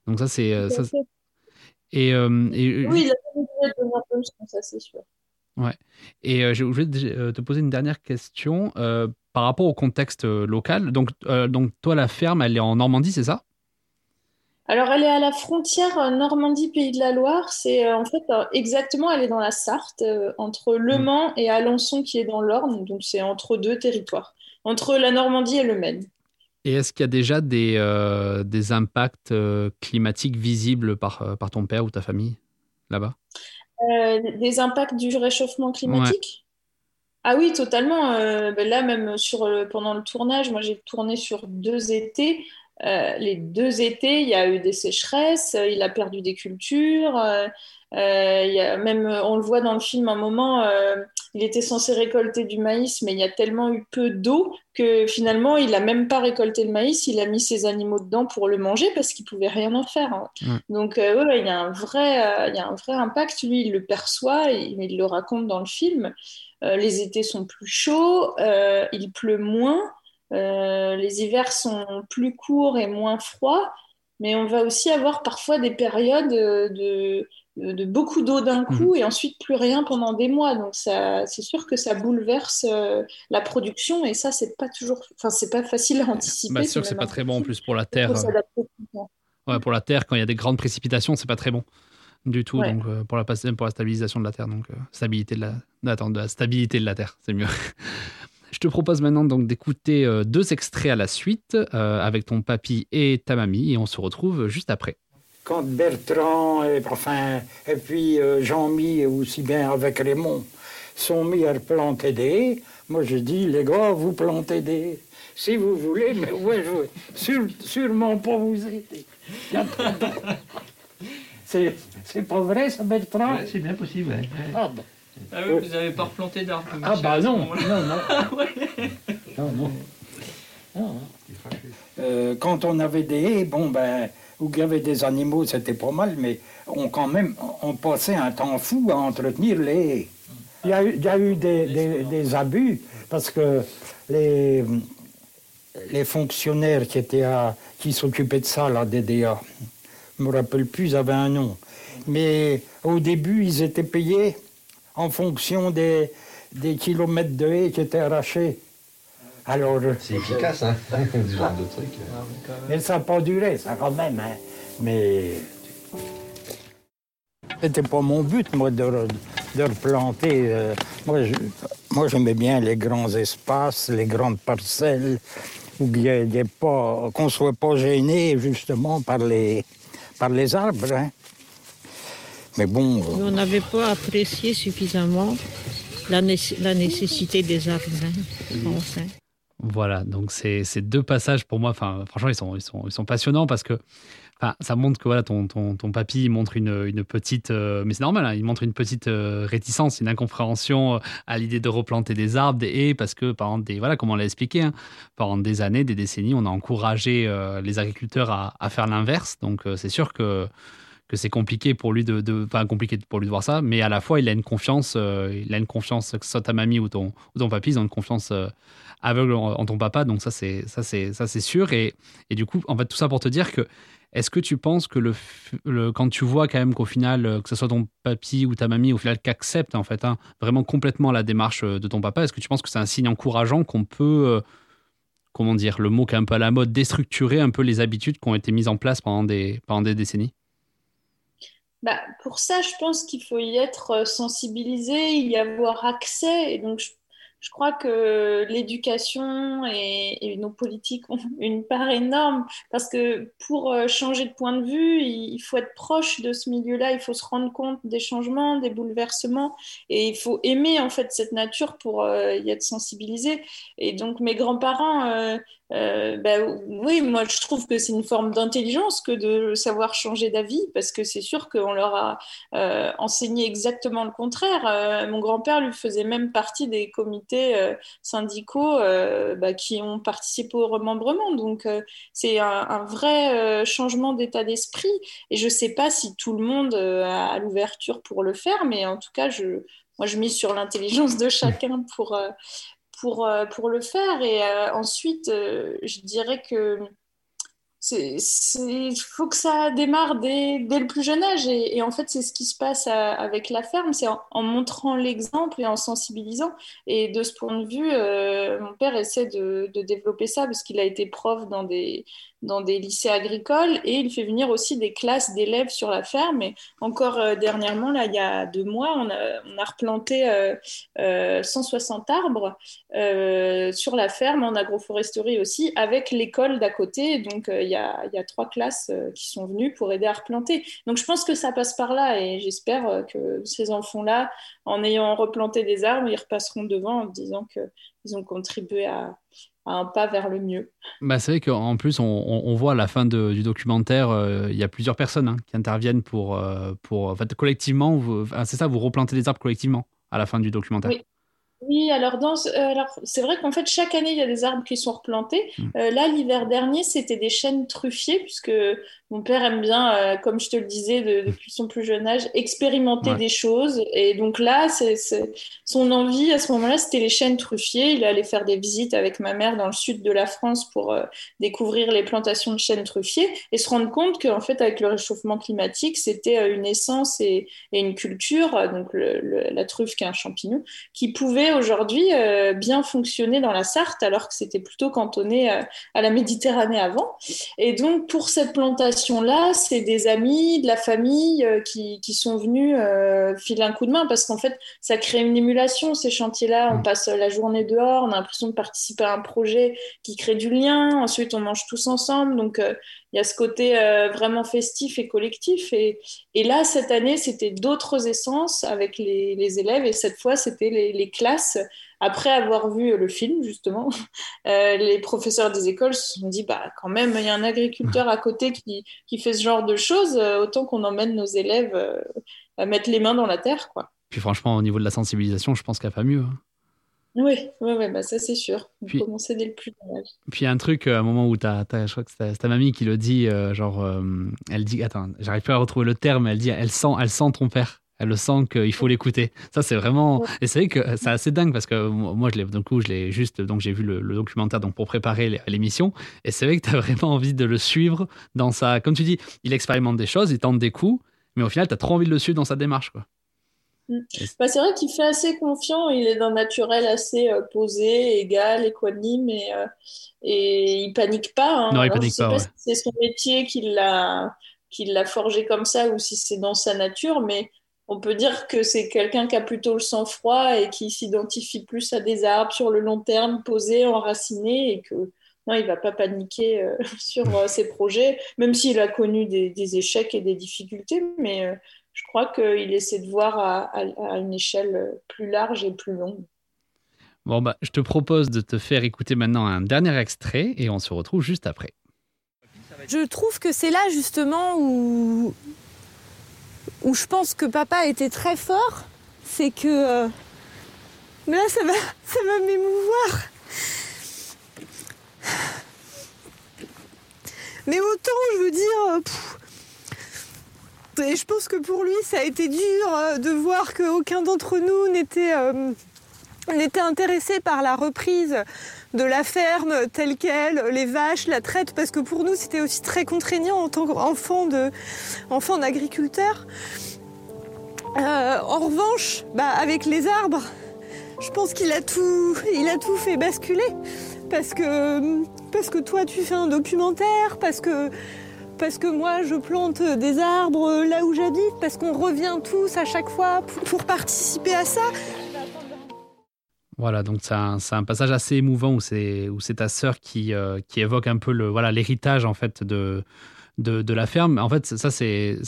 donc ça, c'est. euh, et, euh, et Oui, il a ça, c'est sûr. Et euh, je voulais te euh, te poser une dernière question euh, par rapport au contexte euh, local. Donc, euh, donc, toi, la ferme, elle est en Normandie, c'est ça? Alors, elle est à la frontière euh, Normandie-Pays de la Loire. C'est euh, en fait euh, exactement, elle est dans la Sarthe, entre Le Mm. Mans et Alençon, qui est dans l'Orne. Donc, c'est entre deux territoires, entre la Normandie et le Maine. Et est-ce qu'il y a déjà des, des impacts climatiques visibles par, par ton père ou ta famille là-bas? Des impacts du réchauffement climatique? Ah oui, totalement. Euh, ben là, même sur le- pendant le tournage, moi j'ai tourné sur deux étés. Euh, les deux étés, il y a eu des sécheresses, euh, il a perdu des cultures. euh, euh, il y a même, euh, on le voit dans le film, un moment, euh, il était censé récolter du maïs, mais il y a tellement eu peu d'eau que finalement, il n'a même pas récolté le maïs. Il a mis ses animaux dedans pour le manger parce qu'il pouvait rien en faire. hein. Donc, euh, ouais, il y a un vrai, euh, il y a un vrai impact. Lui, il le perçoit, et, il le raconte dans le film. Euh, les étés sont plus chauds, euh, il pleut moins, euh, les hivers sont plus courts et moins froids, mais on va aussi avoir parfois des périodes de, de, de beaucoup d'eau d'un coup et ensuite plus rien pendant des mois. Donc ça, c'est sûr que ça bouleverse euh, la production et ça, c'est pas toujours, enfin, c'est pas facile à anticiper. bah, sûr que c'est pas très bon en plus pour la terre. Ouais, pour la terre, quand il y a des grandes précipitations, c'est pas très bon du tout. Ouais. Donc, euh, pour, la, pour la stabilisation de la terre, donc euh, stabilité de la, non, attends, de la stabilité de la terre, c'est mieux. Je te propose maintenant donc d'écouter euh, deux extraits à la suite euh, avec ton papy et ta mamie et on se retrouve juste après. quand Bertrand et, enfin, et puis euh, Jean-Mi aussi bien avec Raymond sont mis à planter des haies, moi je dis les gars, vous plantez des haies. Si vous voulez, mais ouais, je sûrement pas vous aider. C'est pas vrai ça Bertrand? C'est bien possible. ouais. Ah, bah, Ah oui, vous n'avez pas replanté d'arbres. ah Michel, bah non, non, non. non, non. Non. Euh, quand on avait des haies, bon ben, où il y avait des animaux, c'était pas mal, mais on quand même, on passait un temps fou à entretenir les haies. Il y a eu, il y a eu des, des- des abus parce que les, les fonctionnaires qui étaient à, qui s'occupaient de ça, la DDA, je me rappelle plus, ils avaient un nom. Mais au début, ils étaient payés en fonction des, des kilomètres de haies qui étaient arrachés. Alors, C'est efficace, hein, ce genre de truc. mais ça n'a pas duré, ça quand même. hein. Mais c'était pas mon but, moi, de, de replanter. euh, moi, je- moi, j'aimais bien les grands espaces, les grandes parcelles, où il y ait- il y ait pas, qu'on ne soit pas gêné, justement, par les, par les arbres. hein. Mais bon, euh, on n'avait pas apprécié suffisamment la, nécess- la nécessité des arbres, hein, pense, hein. Voilà, donc c'est ces deux passages pour moi, enfin, franchement, ils sont, ils sont, ils sont passionnants parce que ça montre que voilà, ton, papy montre une, petite, euh, mais c'est normal, hein, il montre une petite euh, réticence, une incompréhension euh, à l'idée de replanter des arbres, des haies, parce que pendant des, voilà, comme on l'a expliqué, hein, pendant des années, des décennies, on a encouragé les agriculteurs à, faire l'inverse. Donc c'est sûr que que c'est compliqué pour lui de, enfin compliqué pour lui de voir ça, mais à la fois il a une confiance, il a une confiance que ce soit ta mamie ou ton papy, ils ont une confiance aveugle en, en ton papa, donc ça c'est ça c'est ça c'est sûr et, et du coup en fait tout ça pour te dire que est-ce que tu penses que quand tu vois quand même qu'au final euh, que ce soit ton papy ou ta mamie au final qu'accepte en fait hein, vraiment complètement la démarche euh, de ton papa, est-ce que tu penses que c'est un signe encourageant qu'on peut euh, comment dire le mot qui est un peu à la mode déstructurer un peu les habitudes qui ont été mises en place pendant des pendant des décennies? Bah, pour ça, je pense qu'il faut y être sensibilisé, y avoir accès. Et donc, je crois que l'éducation et, nos politiques ont une part énorme parce que pour euh, changer de point de vue, il faut être proche de ce milieu-là, il faut se rendre compte des changements, des bouleversements et il faut aimer en fait cette nature pour euh, y être sensibilisé. Et donc mes grands-parents euh, euh, ben, oui, moi je trouve que c'est une forme d'intelligence que de savoir changer d'avis, parce que c'est sûr qu'on leur a euh, enseigné exactement le contraire. Euh, mon grand-père lui faisait même partie des comités syndicaux bah, qui ont participé au remembrement, donc c'est un, vrai changement d'état d'esprit. Et je ne sais pas si tout le monde a l'ouverture pour le faire, mais en tout cas, je, moi je mise sur l'intelligence de chacun pour pour, euh, pour le faire. Et euh, ensuite, euh, je dirais que il faut que ça démarre dès, dès, le plus jeune âge. Et, en fait, c'est ce qui se passe avec la ferme, c'est en, montrant l'exemple et en sensibilisant. Et de ce point de vue, mon père essaie de, de développer ça parce qu'il a été prof dans des, dans des lycées agricoles et il fait venir aussi des classes d'élèves sur la ferme. Et encore euh, dernièrement, là, il y a deux mois, on a, replanté 160 euh, euh, arbres sur la ferme en agroforesterie aussi avec l'école d'à côté. Donc, il y, a, il, y a, trois classes qui sont venues pour aider à replanter. Donc, je pense que ça passe par là et j'espère que ces enfants-là, en ayant replanté des arbres, ils repasseront devant en disant qu'ils ont contribué à, un pas vers le mieux. Bah, c'est vrai qu'en plus, on, voit à la fin du documentaire, euh, il y a plusieurs personnes hein, qui interviennent pour, euh, pour en fait, collectivement, c'est ça, vous replantez des arbres collectivement à la fin du documentaire. Oui. Oui, alors, euh, alors c'est vrai qu'en fait, chaque année, il y a des arbres qui sont replantés. Mmh. là, l'hiver dernier, c'était des chênes truffiers, puisque mon père aime bien, euh, comme je te le disais depuis son plus jeune âge, expérimenter des choses. Et donc là, c'est, son envie à ce moment-là, c'était les chênes truffiers. Il allait faire des visites avec ma mère dans le sud de la France pour euh, découvrir les plantations de chênes truffiers et se rendre compte qu'en fait, avec le réchauffement climatique, c'était euh, une essence et, une culture, donc la truffe qui est un champignon, qui pouvait aujourd'hui bien fonctionner dans la Sarthe, alors que c'était plutôt cantonné à la Méditerranée avant. Et donc, pour cette plantation, là c'est des amis, de la famille euh, qui, qui, sont venus euh, filer un coup de main parce qu'en fait, ça crée une émulation, ces chantiers-là. On mm. passe la journée dehors, on a l'impression de participer à un projet qui crée du lien. Ensuite, on mange tous ensemble. Donc, euh, il y a ce côté vraiment festif et collectif. Et, là, cette année, c'était d'autres essences avec les, élèves. Et cette fois, c'était les, classes après avoir vu le film, justement, euh, les professeurs des écoles se sont dit, bah, quand même, il y a un agriculteur à côté qui, fait ce genre de choses, euh, autant qu'on emmène nos élèves euh, à mettre les mains dans la terre, quoi. Puis franchement, au niveau de la sensibilisation, je pense qu'il n'y a pas mieux. Hein. Oui, ouais, bah ça c'est sûr. Puis, commencer dès le plus âge. Puis un truc, à un moment où as, je crois que c'est ta mamie qui le dit, genre, elle dit, attends, j'arrive pas à retrouver le terme, elle dit, elle sent, elle sent ton père elle le sent qu'il faut l'écouter. Ça, c'est vraiment. Et c'est vrai que c'est assez dingue parce que moi, je l'ai, du coup, je l'ai juste. Donc, j'ai vu le, documentaire donc, pour préparer l'émission. Et c'est vrai que tu as vraiment envie de le suivre dans sa. Comme tu dis, il expérimente des choses, il tente des coups, mais au final, tu as trop envie de le suivre dans sa démarche. Quoi. Mm. Bah, c'est vrai qu'il fait assez confiant, il est d'un naturel assez euh, posé, égal, équanime et, euh, et il panique pas. Hein. Non, il panique pas. si c'est son métier qui l'a, qui l'a forgé comme ça ou si c'est dans sa nature, mais on peut dire que c'est quelqu'un qui a plutôt le sang-froid et qui s'identifie plus à des arbres sur le long terme, posés, enracinés, et que non, il va pas paniquer euh, sur ses projets, même s'il a connu des, échecs et des difficultés, mais je crois qu'il essaie de voir à, une échelle plus large et plus longue. Bon, bah, je te propose de te faire écouter maintenant un dernier extrait et on se retrouve juste après. Je trouve que c'est là justement où où je pense que papa était très fort, c'est que. Euh, mais là, ça va, ça va m'émouvoir. Mais autant, je veux dire. Et je pense que pour lui, ça a été dur euh, de voir qu'aucun d'entre nous n'était euh, n'était intéressé par la reprise de la ferme telle qu'elle, les vaches, la traite, parce que pour nous c'était aussi très contraignant en tant qu'enfant d'agriculteur. Euh, en revanche, bah, avec les arbres, je pense qu'il a tout, a tout fait basculer, parce que parce que toi tu fais un documentaire, parce que parce que moi je plante des arbres là où j'habite, parce qu'on revient tous à chaque fois pour participer à ça. Voilà, donc c'est un, passage assez émouvant où c'est ta sœur qui, euh, qui évoque un peu l'héritage en fait de, la ferme. En fait, ça c'est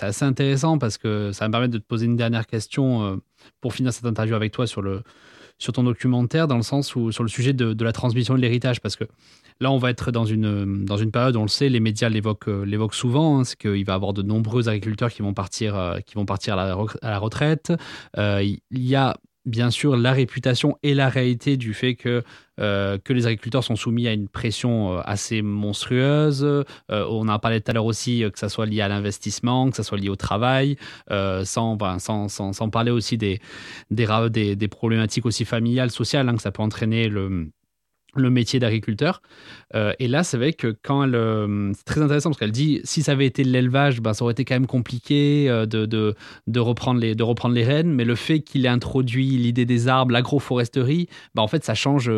assez intéressant parce que ça me permettre de te poser une dernière question euh, pour finir cette interview avec toi sur ton documentaire dans le sens où sur le sujet de, de la transmission de l'héritage parce que là on va être dans une dans une période on le sait les médias l'évoquent l'évoquent souvent hein, c'est qu'il va y avoir de nombreux agriculteurs qui vont partir euh, qui vont partir à la, retraite il y a bien sûr la réputation et la réalité du fait que, euh, que les agriculteurs sont soumis à une pression euh, assez monstrueuse. Euh, on en parlé tout à l'heure aussi, que ça soit lié à l'investissement, que ça soit lié au travail, sans, sans, parler aussi des, des, des, problématiques aussi familiales, sociales, hein, que ça peut entraîner le le métier d'agriculteur. Euh, et là, c'est vrai que quand elle... Euh, c'est très intéressant parce qu'elle dit, si ça avait été l'élevage, ben, ça aurait été quand même compliqué euh, de, de, reprendre les, de reprendre les rênes. Mais le fait qu'il ait introduit l'idée des arbres, l'agroforesterie, ben, en fait, ça change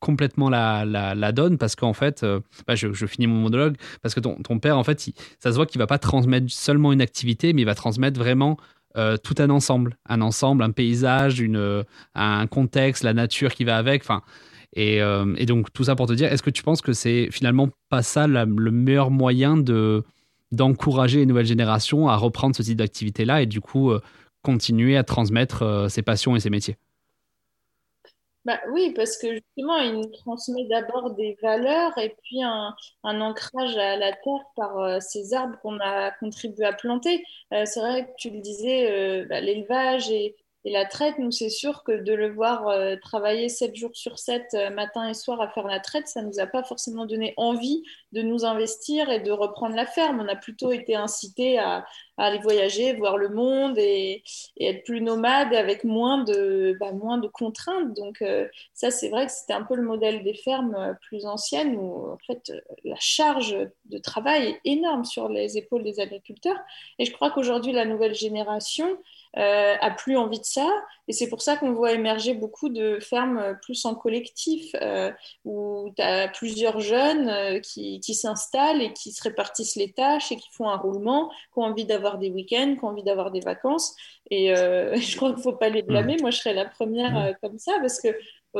complètement la, la, donne parce qu'en fait, ben, je, je, finis mon monologue, parce que ton, ton père, en fait, ça se voit qu'il va pas transmettre seulement une activité, mais il va transmettre vraiment tout un ensemble, un ensemble, un paysage, une, un contexte, la nature qui va avec. Enfin, euh, et, donc, tout ça pour te dire, est-ce que tu penses que c'est finalement pas ça le meilleur moyen de d'encourager les nouvelles générations à reprendre ce type d'activité-là et du coup euh, continuer à transmettre euh, ses passions et ses métiers? Bah, oui, parce que justement, il nous transmet d'abord des valeurs et puis un, ancrage à la terre par ces arbres qu'on a contribué à planter. c'est vrai que tu le disais, bah, l'élevage et, et la traite, nous, c'est sûr que de le voir euh, travailler 7 jours sur 7, euh, matin et soir, à faire la traite, ça ne nous a pas forcément donné envie de nous investir et de reprendre la ferme. On a plutôt été incités à, aller voyager, voir le monde et, être plus nomade avec moins de, bah, moins de contraintes. Donc, euh, ça, c'est vrai que c'était un peu le modèle des fermes plus anciennes où, en fait, la charge de travail est énorme sur les épaules des agriculteurs. Et je crois qu'aujourd'hui, la nouvelle génération, euh, a plus envie de ça. Et c'est pour ça qu'on voit émerger beaucoup de fermes plus en collectif, euh, où tu as plusieurs jeunes euh, qui, qui s'installent et qui se répartissent les tâches et qui font un roulement, qui ont envie d'avoir des week-ends, qui ont envie d'avoir des vacances. Et je crois qu'il ne faut pas les blâmer. Moi, je serais la première comme ça, parce que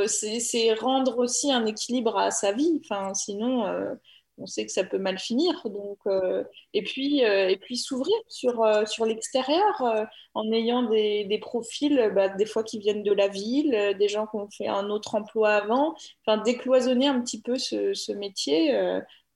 c'est rendre aussi un équilibre à sa vie. Enfin, sinon on sait que ça peut mal finir. Donc, euh, et puis, euh, et puis s'ouvrir sur, euh, sur l'extérieur en ayant des, des profils, bah, des fois qui viennent de la ville, des gens qui ont fait un autre emploi avant. Enfin, décloisonner un petit peu ce, ce métier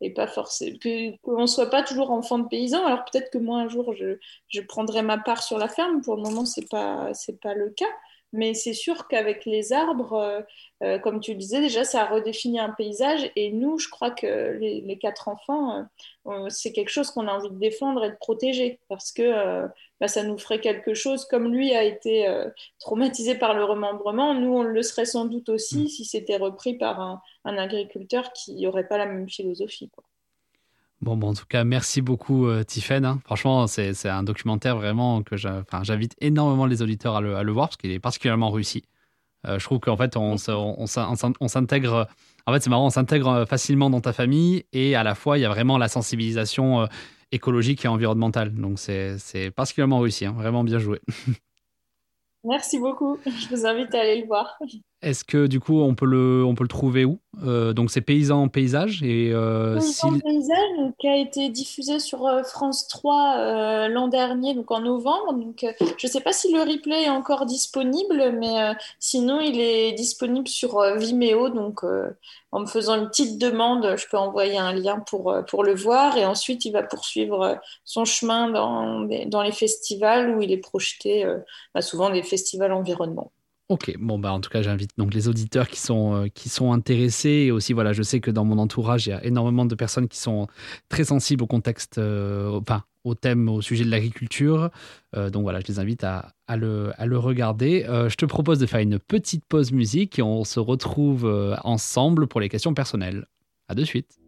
et pas forcément qu'on ne soit pas toujours enfant de paysan. Alors peut-être que moi un jour je, je prendrai ma part sur la ferme. Pour le moment, c'est pas c'est pas le cas. Mais c'est sûr qu'avec les arbres, euh, euh, comme tu le disais, déjà, ça a redéfini un paysage. Et nous, je crois que les, quatre enfants, euh, c'est quelque chose qu'on a envie de défendre et de protéger. Parce que bah, ça nous ferait quelque chose, comme lui a été traumatisé par le remembrement, nous, on le serait sans doute aussi mm. si c'était repris par un, un agriculteur qui n'aurait pas la même philosophie. Quoi. Bon, en tout cas, merci beaucoup, euh, Hein. Franchement, c'est un documentaire vraiment que j'invite énormément les auditeurs à le, voir parce qu'il est particulièrement réussi. Euh, je trouve qu'en fait, on, on, s'intègre. En fait, c'est marrant, on s'intègre facilement dans ta famille et à la fois, il y a vraiment la sensibilisation euh, écologique et environnementale. Donc, c'est particulièrement réussi. Hein. Vraiment bien joué. Merci beaucoup. Je vous invite à aller le voir. Est-ce que du coup on peut le, on peut le trouver où? Euh, Donc c'est Paysan en paysage et euh, Paysan paysage qui a été diffusé sur euh, France 3 l'an dernier, donc en novembre. Donc je ne sais pas si le replay est encore disponible, mais sinon il est disponible sur Vimeo. Donc en me faisant une petite demande, je peux envoyer un lien pour, pour le voir et ensuite il va poursuivre son chemin dans, dans les festivals où il est projeté, bah, souvent des festivals environnement. Ok, bon bah en tout cas j'invite donc les auditeurs qui sont euh, qui sont intéressés et aussi voilà je sais que dans mon entourage il y a énormément de personnes qui sont très sensibles au contexte, euh, enfin au thème, au sujet de l'agriculture. Euh, donc voilà, je les invite à, à, le, à le, regarder. je te propose de faire une petite pause musique et on se retrouve ensemble pour les questions personnelles. À de suite.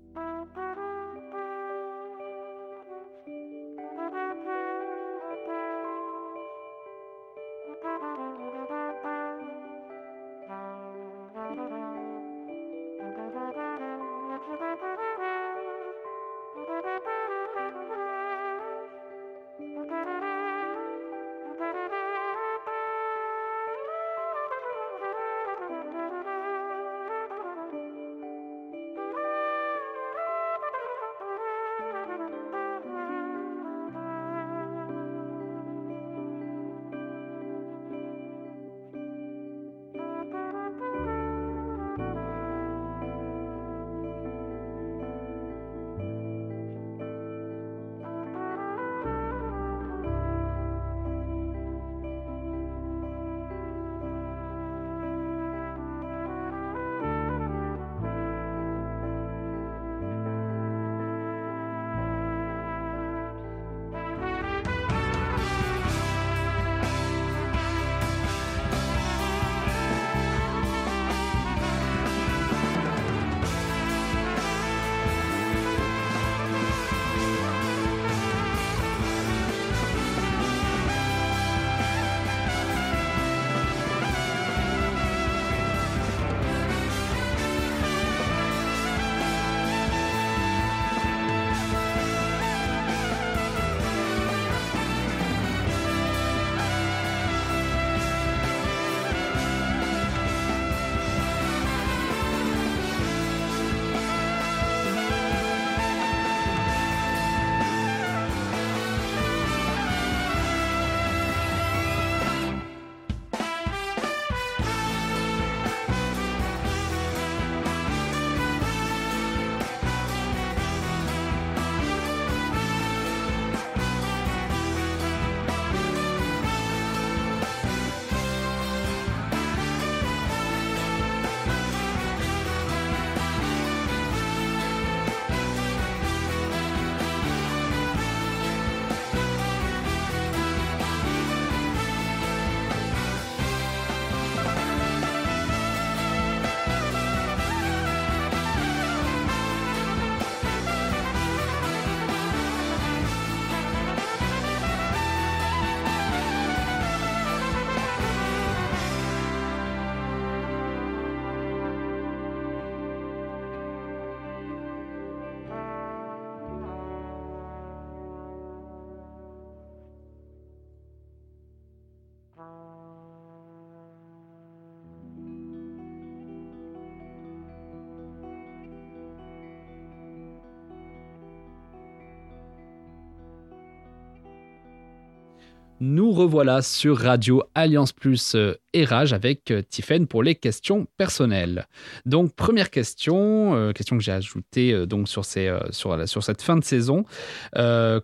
Nous revoilà sur Radio Alliance Plus euh, et Rage avec euh, Tiffen pour les questions personnelles. Donc première question, euh, question que j'ai ajoutée donc sur, sur, cette fin de saison.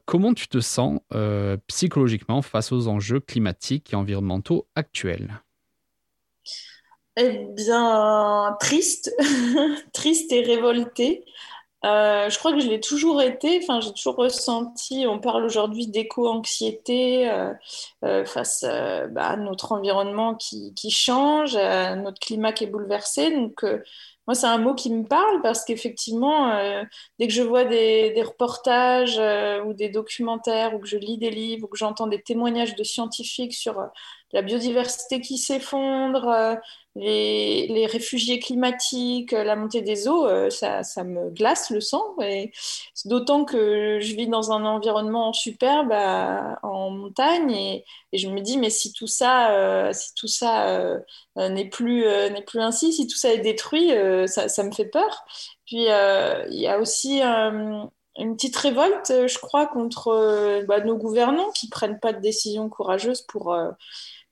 comment tu te sens psychologiquement face aux enjeux climatiques et environnementaux actuels? Eh bien, triste, triste et révoltée. Euh, je crois que je l'ai toujours été. Enfin, j'ai toujours ressenti. On parle aujourd'hui d'éco-anxiété euh, euh, face bah, à notre environnement qui, change, à notre climat qui est bouleversé. Donc, moi, c'est un mot qui me parle parce qu'effectivement, dès que je vois des reportages ou des documentaires ou que je lis des livres ou que j'entends des témoignages de scientifiques sur la biodiversité qui s'effondre, les, réfugiés climatiques, la montée des eaux, euh, ça, me glace le sang. D'autant que je vis dans un environnement superbe en montagne et, je me dis mais si tout ça, euh, si tout ça euh, n'est plus n'est plus ainsi, si tout ça est détruit, ça, me fait peur. Puis il y a aussi une petite révolte, je crois, contre bah, nos gouvernants qui prennent pas de décisions courageuses pour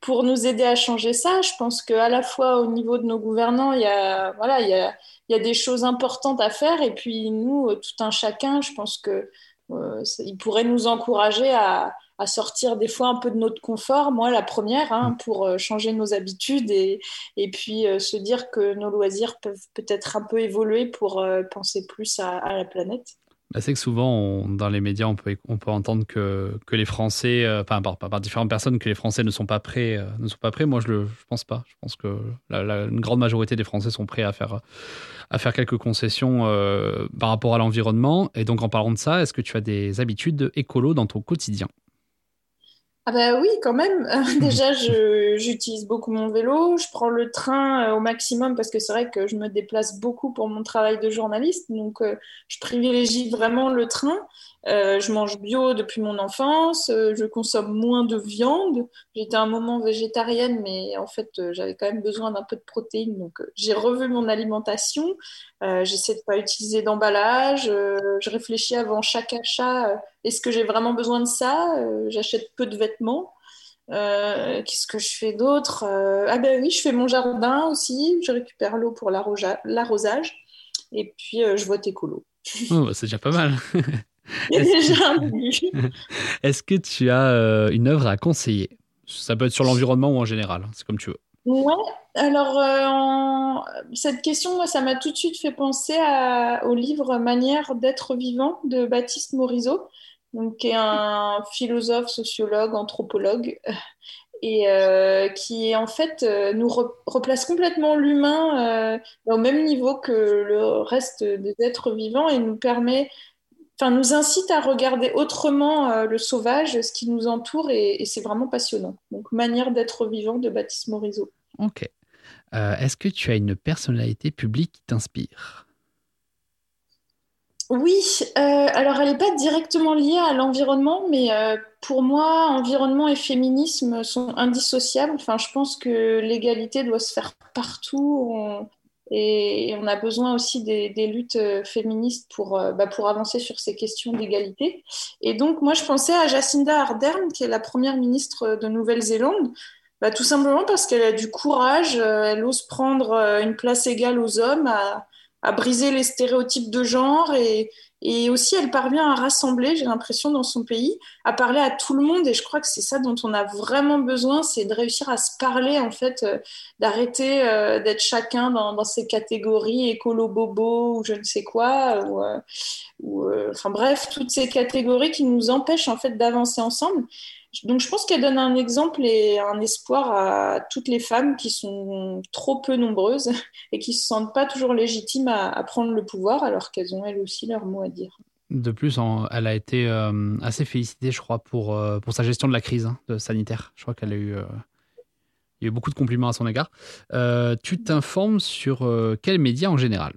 pour nous aider à changer ça, je pense qu'à la fois au niveau de nos gouvernants, il y a, voilà, il y a, il y a des choses importantes à faire. Et puis nous, euh, tout un chacun, je pense que euh, il pourrait nous encourager à, à, sortir des fois un peu de notre confort. Moi, la première, hein, mm. pour euh, changer nos habitudes et, et puis se dire que nos loisirs peuvent peut-être un peu évoluer pour penser plus à, à la planète. Bah, c'est que souvent, dans les médias, on peut, on peut entendre que, que les Français, euh, enfin, par, par, différentes personnes, que les Français ne sont pas prêts. Euh, ne sont pas prêts. Moi, je ne pense pas. Je pense que la, une grande majorité des Français sont prêts à faire, à faire quelques concessions euh, par rapport à l'environnement. Et donc, en parlant de ça, est-ce que tu as des habitudes écolo dans ton quotidien? Ah bah oui, quand même. Déjà, j'utilise beaucoup mon vélo. Je prends le train euh, au maximum parce que c'est vrai que je me déplace beaucoup pour mon travail de journaliste. Donc, euh, je privilégie vraiment le train. Euh, je mange bio depuis mon enfance, euh, je consomme moins de viande. J'étais un moment végétarienne, mais en fait, euh, j'avais quand même besoin d'un peu de protéines. Donc, j'ai revu mon alimentation. J'essaie de pas utiliser d'emballage. je réfléchis avant chaque achat. Est-ce que j'ai vraiment besoin de ça? J'achète peu de vêtements. Qu'est-ce que je fais d'autre? Ah ben oui, je fais mon jardin aussi. Je récupère l'eau pour l'arrosage. Et puis, je vote écolo. Oh, c'est déjà pas mal. Est-ce que tu as euh, une œuvre à conseiller? Ça peut être sur l'environnement ou en général, hein, c'est comme tu veux. Ouais, alors euh, cette question, moi, ça m'a tout de suite fait penser au livre Manière d'être vivant de Baptiste Morisot, donc, qui est un philosophe, sociologue, anthropologue, et euh, qui en fait nous replace complètement l'humain au même niveau que le reste des êtres vivants et nous permet enfin, nous incite à regarder autrement euh, le sauvage, ce qui nous entoure, et, c'est vraiment passionnant. Donc, Manière d'être vivant de Baptiste Morisot. Ok. Euh, est-ce que tu as une personnalité publique qui t'inspire? Oui, euh, alors elle n'est pas directement liée à l'environnement, mais pour moi, environnement et féminisme sont indissociables. Enfin, je pense que l'égalité doit se faire partout. Et on a besoin aussi des, luttes euh, féministes pour, euh, bah, pour avancer sur ces questions d'égalité. Et donc, moi, je pensais à Jacinda Ardern, qui est la première ministre de Nouvelle-Zélande, bah, tout simplement parce qu'elle a du courage, euh, elle ose prendre une place égale aux hommes, à, à briser les stéréotypes de genre et, et aussi, elle parvient à rassembler, j'ai l'impression, dans son pays, à parler à tout le monde. Et je crois que c'est ça dont on a vraiment besoin, c'est de réussir à se parler, en fait, euh, d'arrêter euh, d'être chacun dans, ces catégories écolo-bobo ou je ne sais quoi. Ou, euh, ou enfin bref, toutes ces catégories qui nous empêchent, en fait, d'avancer ensemble. Donc je pense qu'elle donne un exemple et un espoir à toutes les femmes qui sont trop peu nombreuses et qui ne se sentent pas toujours légitimes à, prendre le pouvoir alors qu'elles ont elles aussi leur mot à dire. De plus, elle a été euh, assez félicitée, je crois, pour, euh, pour sa gestion de la crise hein, sanitaire. Je crois qu'elle a eu, euh, eu beaucoup de compliments à son égard. tu t'informes sur quels médias en général?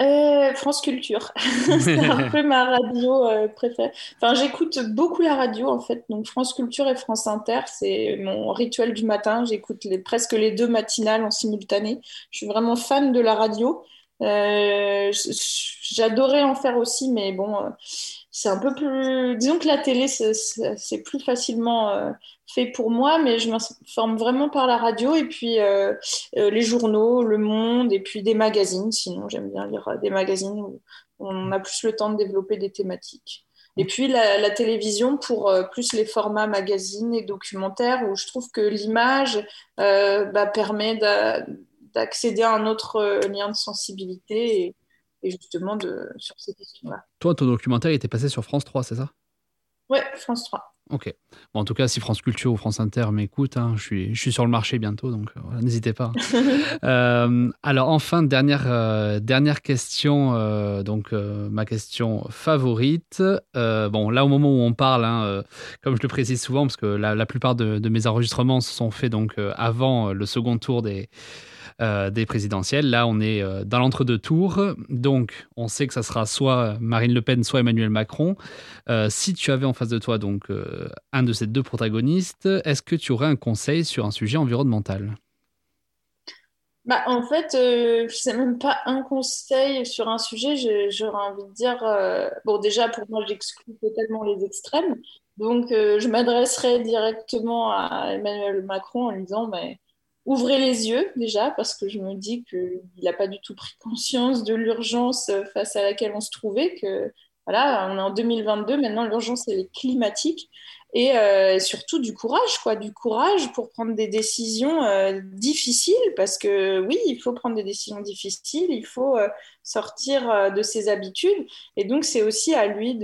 Euh, France Culture, c'est un peu ma radio euh, préférée. Enfin, j'écoute beaucoup la radio en fait. Donc France Culture et France Inter, c'est mon rituel du matin. J'écoute presque les deux matinales en simultané. Je suis vraiment fan de la radio. Euh, J'adorais en faire aussi, mais bon, c'est un peu plus. Disons que la télé, c'est plus facilement euh, fait pour moi, mais je m'informe vraiment par la radio et puis euh, euh, les journaux, Le Monde et puis des magazines. Sinon, j'aime bien lire des magazines où on a plus le temps de développer des thématiques. Et puis la, télévision pour plus les formats magazines et documentaires où je trouve que l'image bah, permet d'accéder à un autre lien de sensibilité et justement de, sur ces questions-là. Toi, ton documentaire était passé sur France 3, c'est ça? Ouais, France 3. Ok. Bon, en tout cas, si France Culture ou France Inter m'écoutent, hein, je, suis, je suis sur le marché bientôt, donc euh, n'hésitez pas. euh, alors, enfin, dernière, euh, dernière question, euh, donc ma question favorite. bon, là, au moment où on parle, hein, comme je le précise souvent, parce que la, la plupart de, de, mes enregistrements se sont faits donc avant le second tour des, euh, des présidentielles. Là, on est euh, dans l'entre-deux tours. Donc, on sait que ça sera soit Marine Le Pen, soit Emmanuel Macron. Euh, si tu avais en face de toi donc un de ces deux protagonistes, est-ce que tu aurais un conseil sur un sujet environnemental? Bah, en fait, euh, c'est même pas un conseil sur un sujet. J'aurais envie de dire, bon, déjà pour moi, j'exclus totalement les extrêmes. Donc, je m'adresserai directement à Emmanuel Macron en lui disant, mais ouvrez les yeux déjà, parce que je me dis qu'il n'a pas du tout pris conscience de l'urgence face à laquelle on se trouvait, que voilà, on est en 2022, maintenant l'urgence elle est climatique, et euh, surtout du courage, quoi, du courage pour prendre des décisions euh, difficiles, parce que oui, il faut prendre des décisions difficiles, il faut euh, sortir de ses habitudes, et donc c'est aussi à lui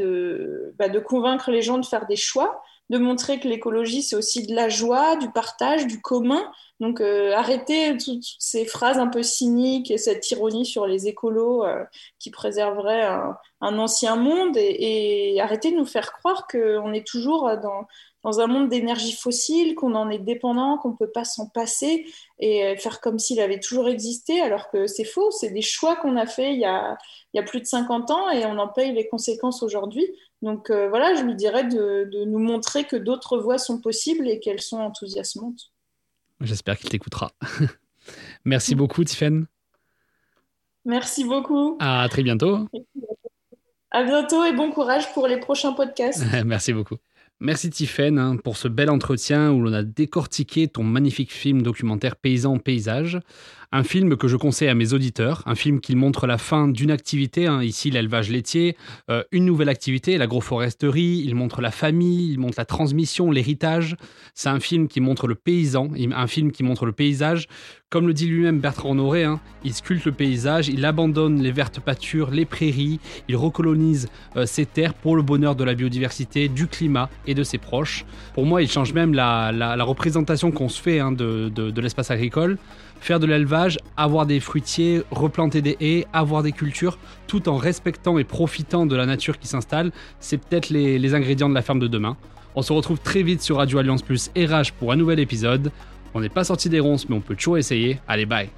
bah, de convaincre les gens de faire des choix, de montrer que l'écologie, c'est aussi de la joie, du partage, du commun. Donc, euh, arrêter toutes, ces phrases un peu cyniques et cette ironie sur les écolos euh, qui préserveraient un, un ancien monde et, et, arrêter de nous faire croire qu'on est toujours dans, dans un monde d'énergie fossile, qu'on en est dépendant, qu'on ne peut pas s'en passer et faire comme s'il avait toujours existé, alors que c'est faux. C'est des choix qu'on a faits il y a, il y a plus de 50 ans et on en paye les conséquences aujourd'hui. Donc euh, voilà, je lui dirais de, de nous montrer que d'autres voies sont possibles et qu'elles sont enthousiasmantes. J'espère qu'il t'écoutera. Merci beaucoup, Tiffen. Merci beaucoup. À très bientôt. À bientôt et bon courage pour les prochains podcasts. Merci beaucoup. Merci Tiffaine hein, pour ce bel entretien où l'on a décortiqué ton magnifique film documentaire Paysan Paysage. Un film que je conseille à mes auditeurs, un film qui montre la fin d'une activité, hein, ici l'élevage laitier, euh, une nouvelle activité, l'agroforesterie, il montre la famille, il montre la transmission, l'héritage. C'est un film qui montre le paysan, un film qui montre le paysage. Comme le dit lui-même Bertrand Honoré, hein, il sculpte le paysage, il abandonne les vertes pâtures, les prairies, il recolonise euh, ses terres pour le bonheur de la biodiversité, du climat et de ses proches. Pour moi, il change même la, représentation qu'on se fait hein, de l'espace agricole faire de l'élevage, avoir des fruitiers, replanter des haies, avoir des cultures, tout en respectant et profitant de la nature qui s'installe, c'est peut-être les, ingrédients de la ferme de demain. On se retrouve très vite sur Radio Alliance Plus RH pour un nouvel épisode. On n'est pas sorti des ronces, mais on peut toujours essayer. Allez, bye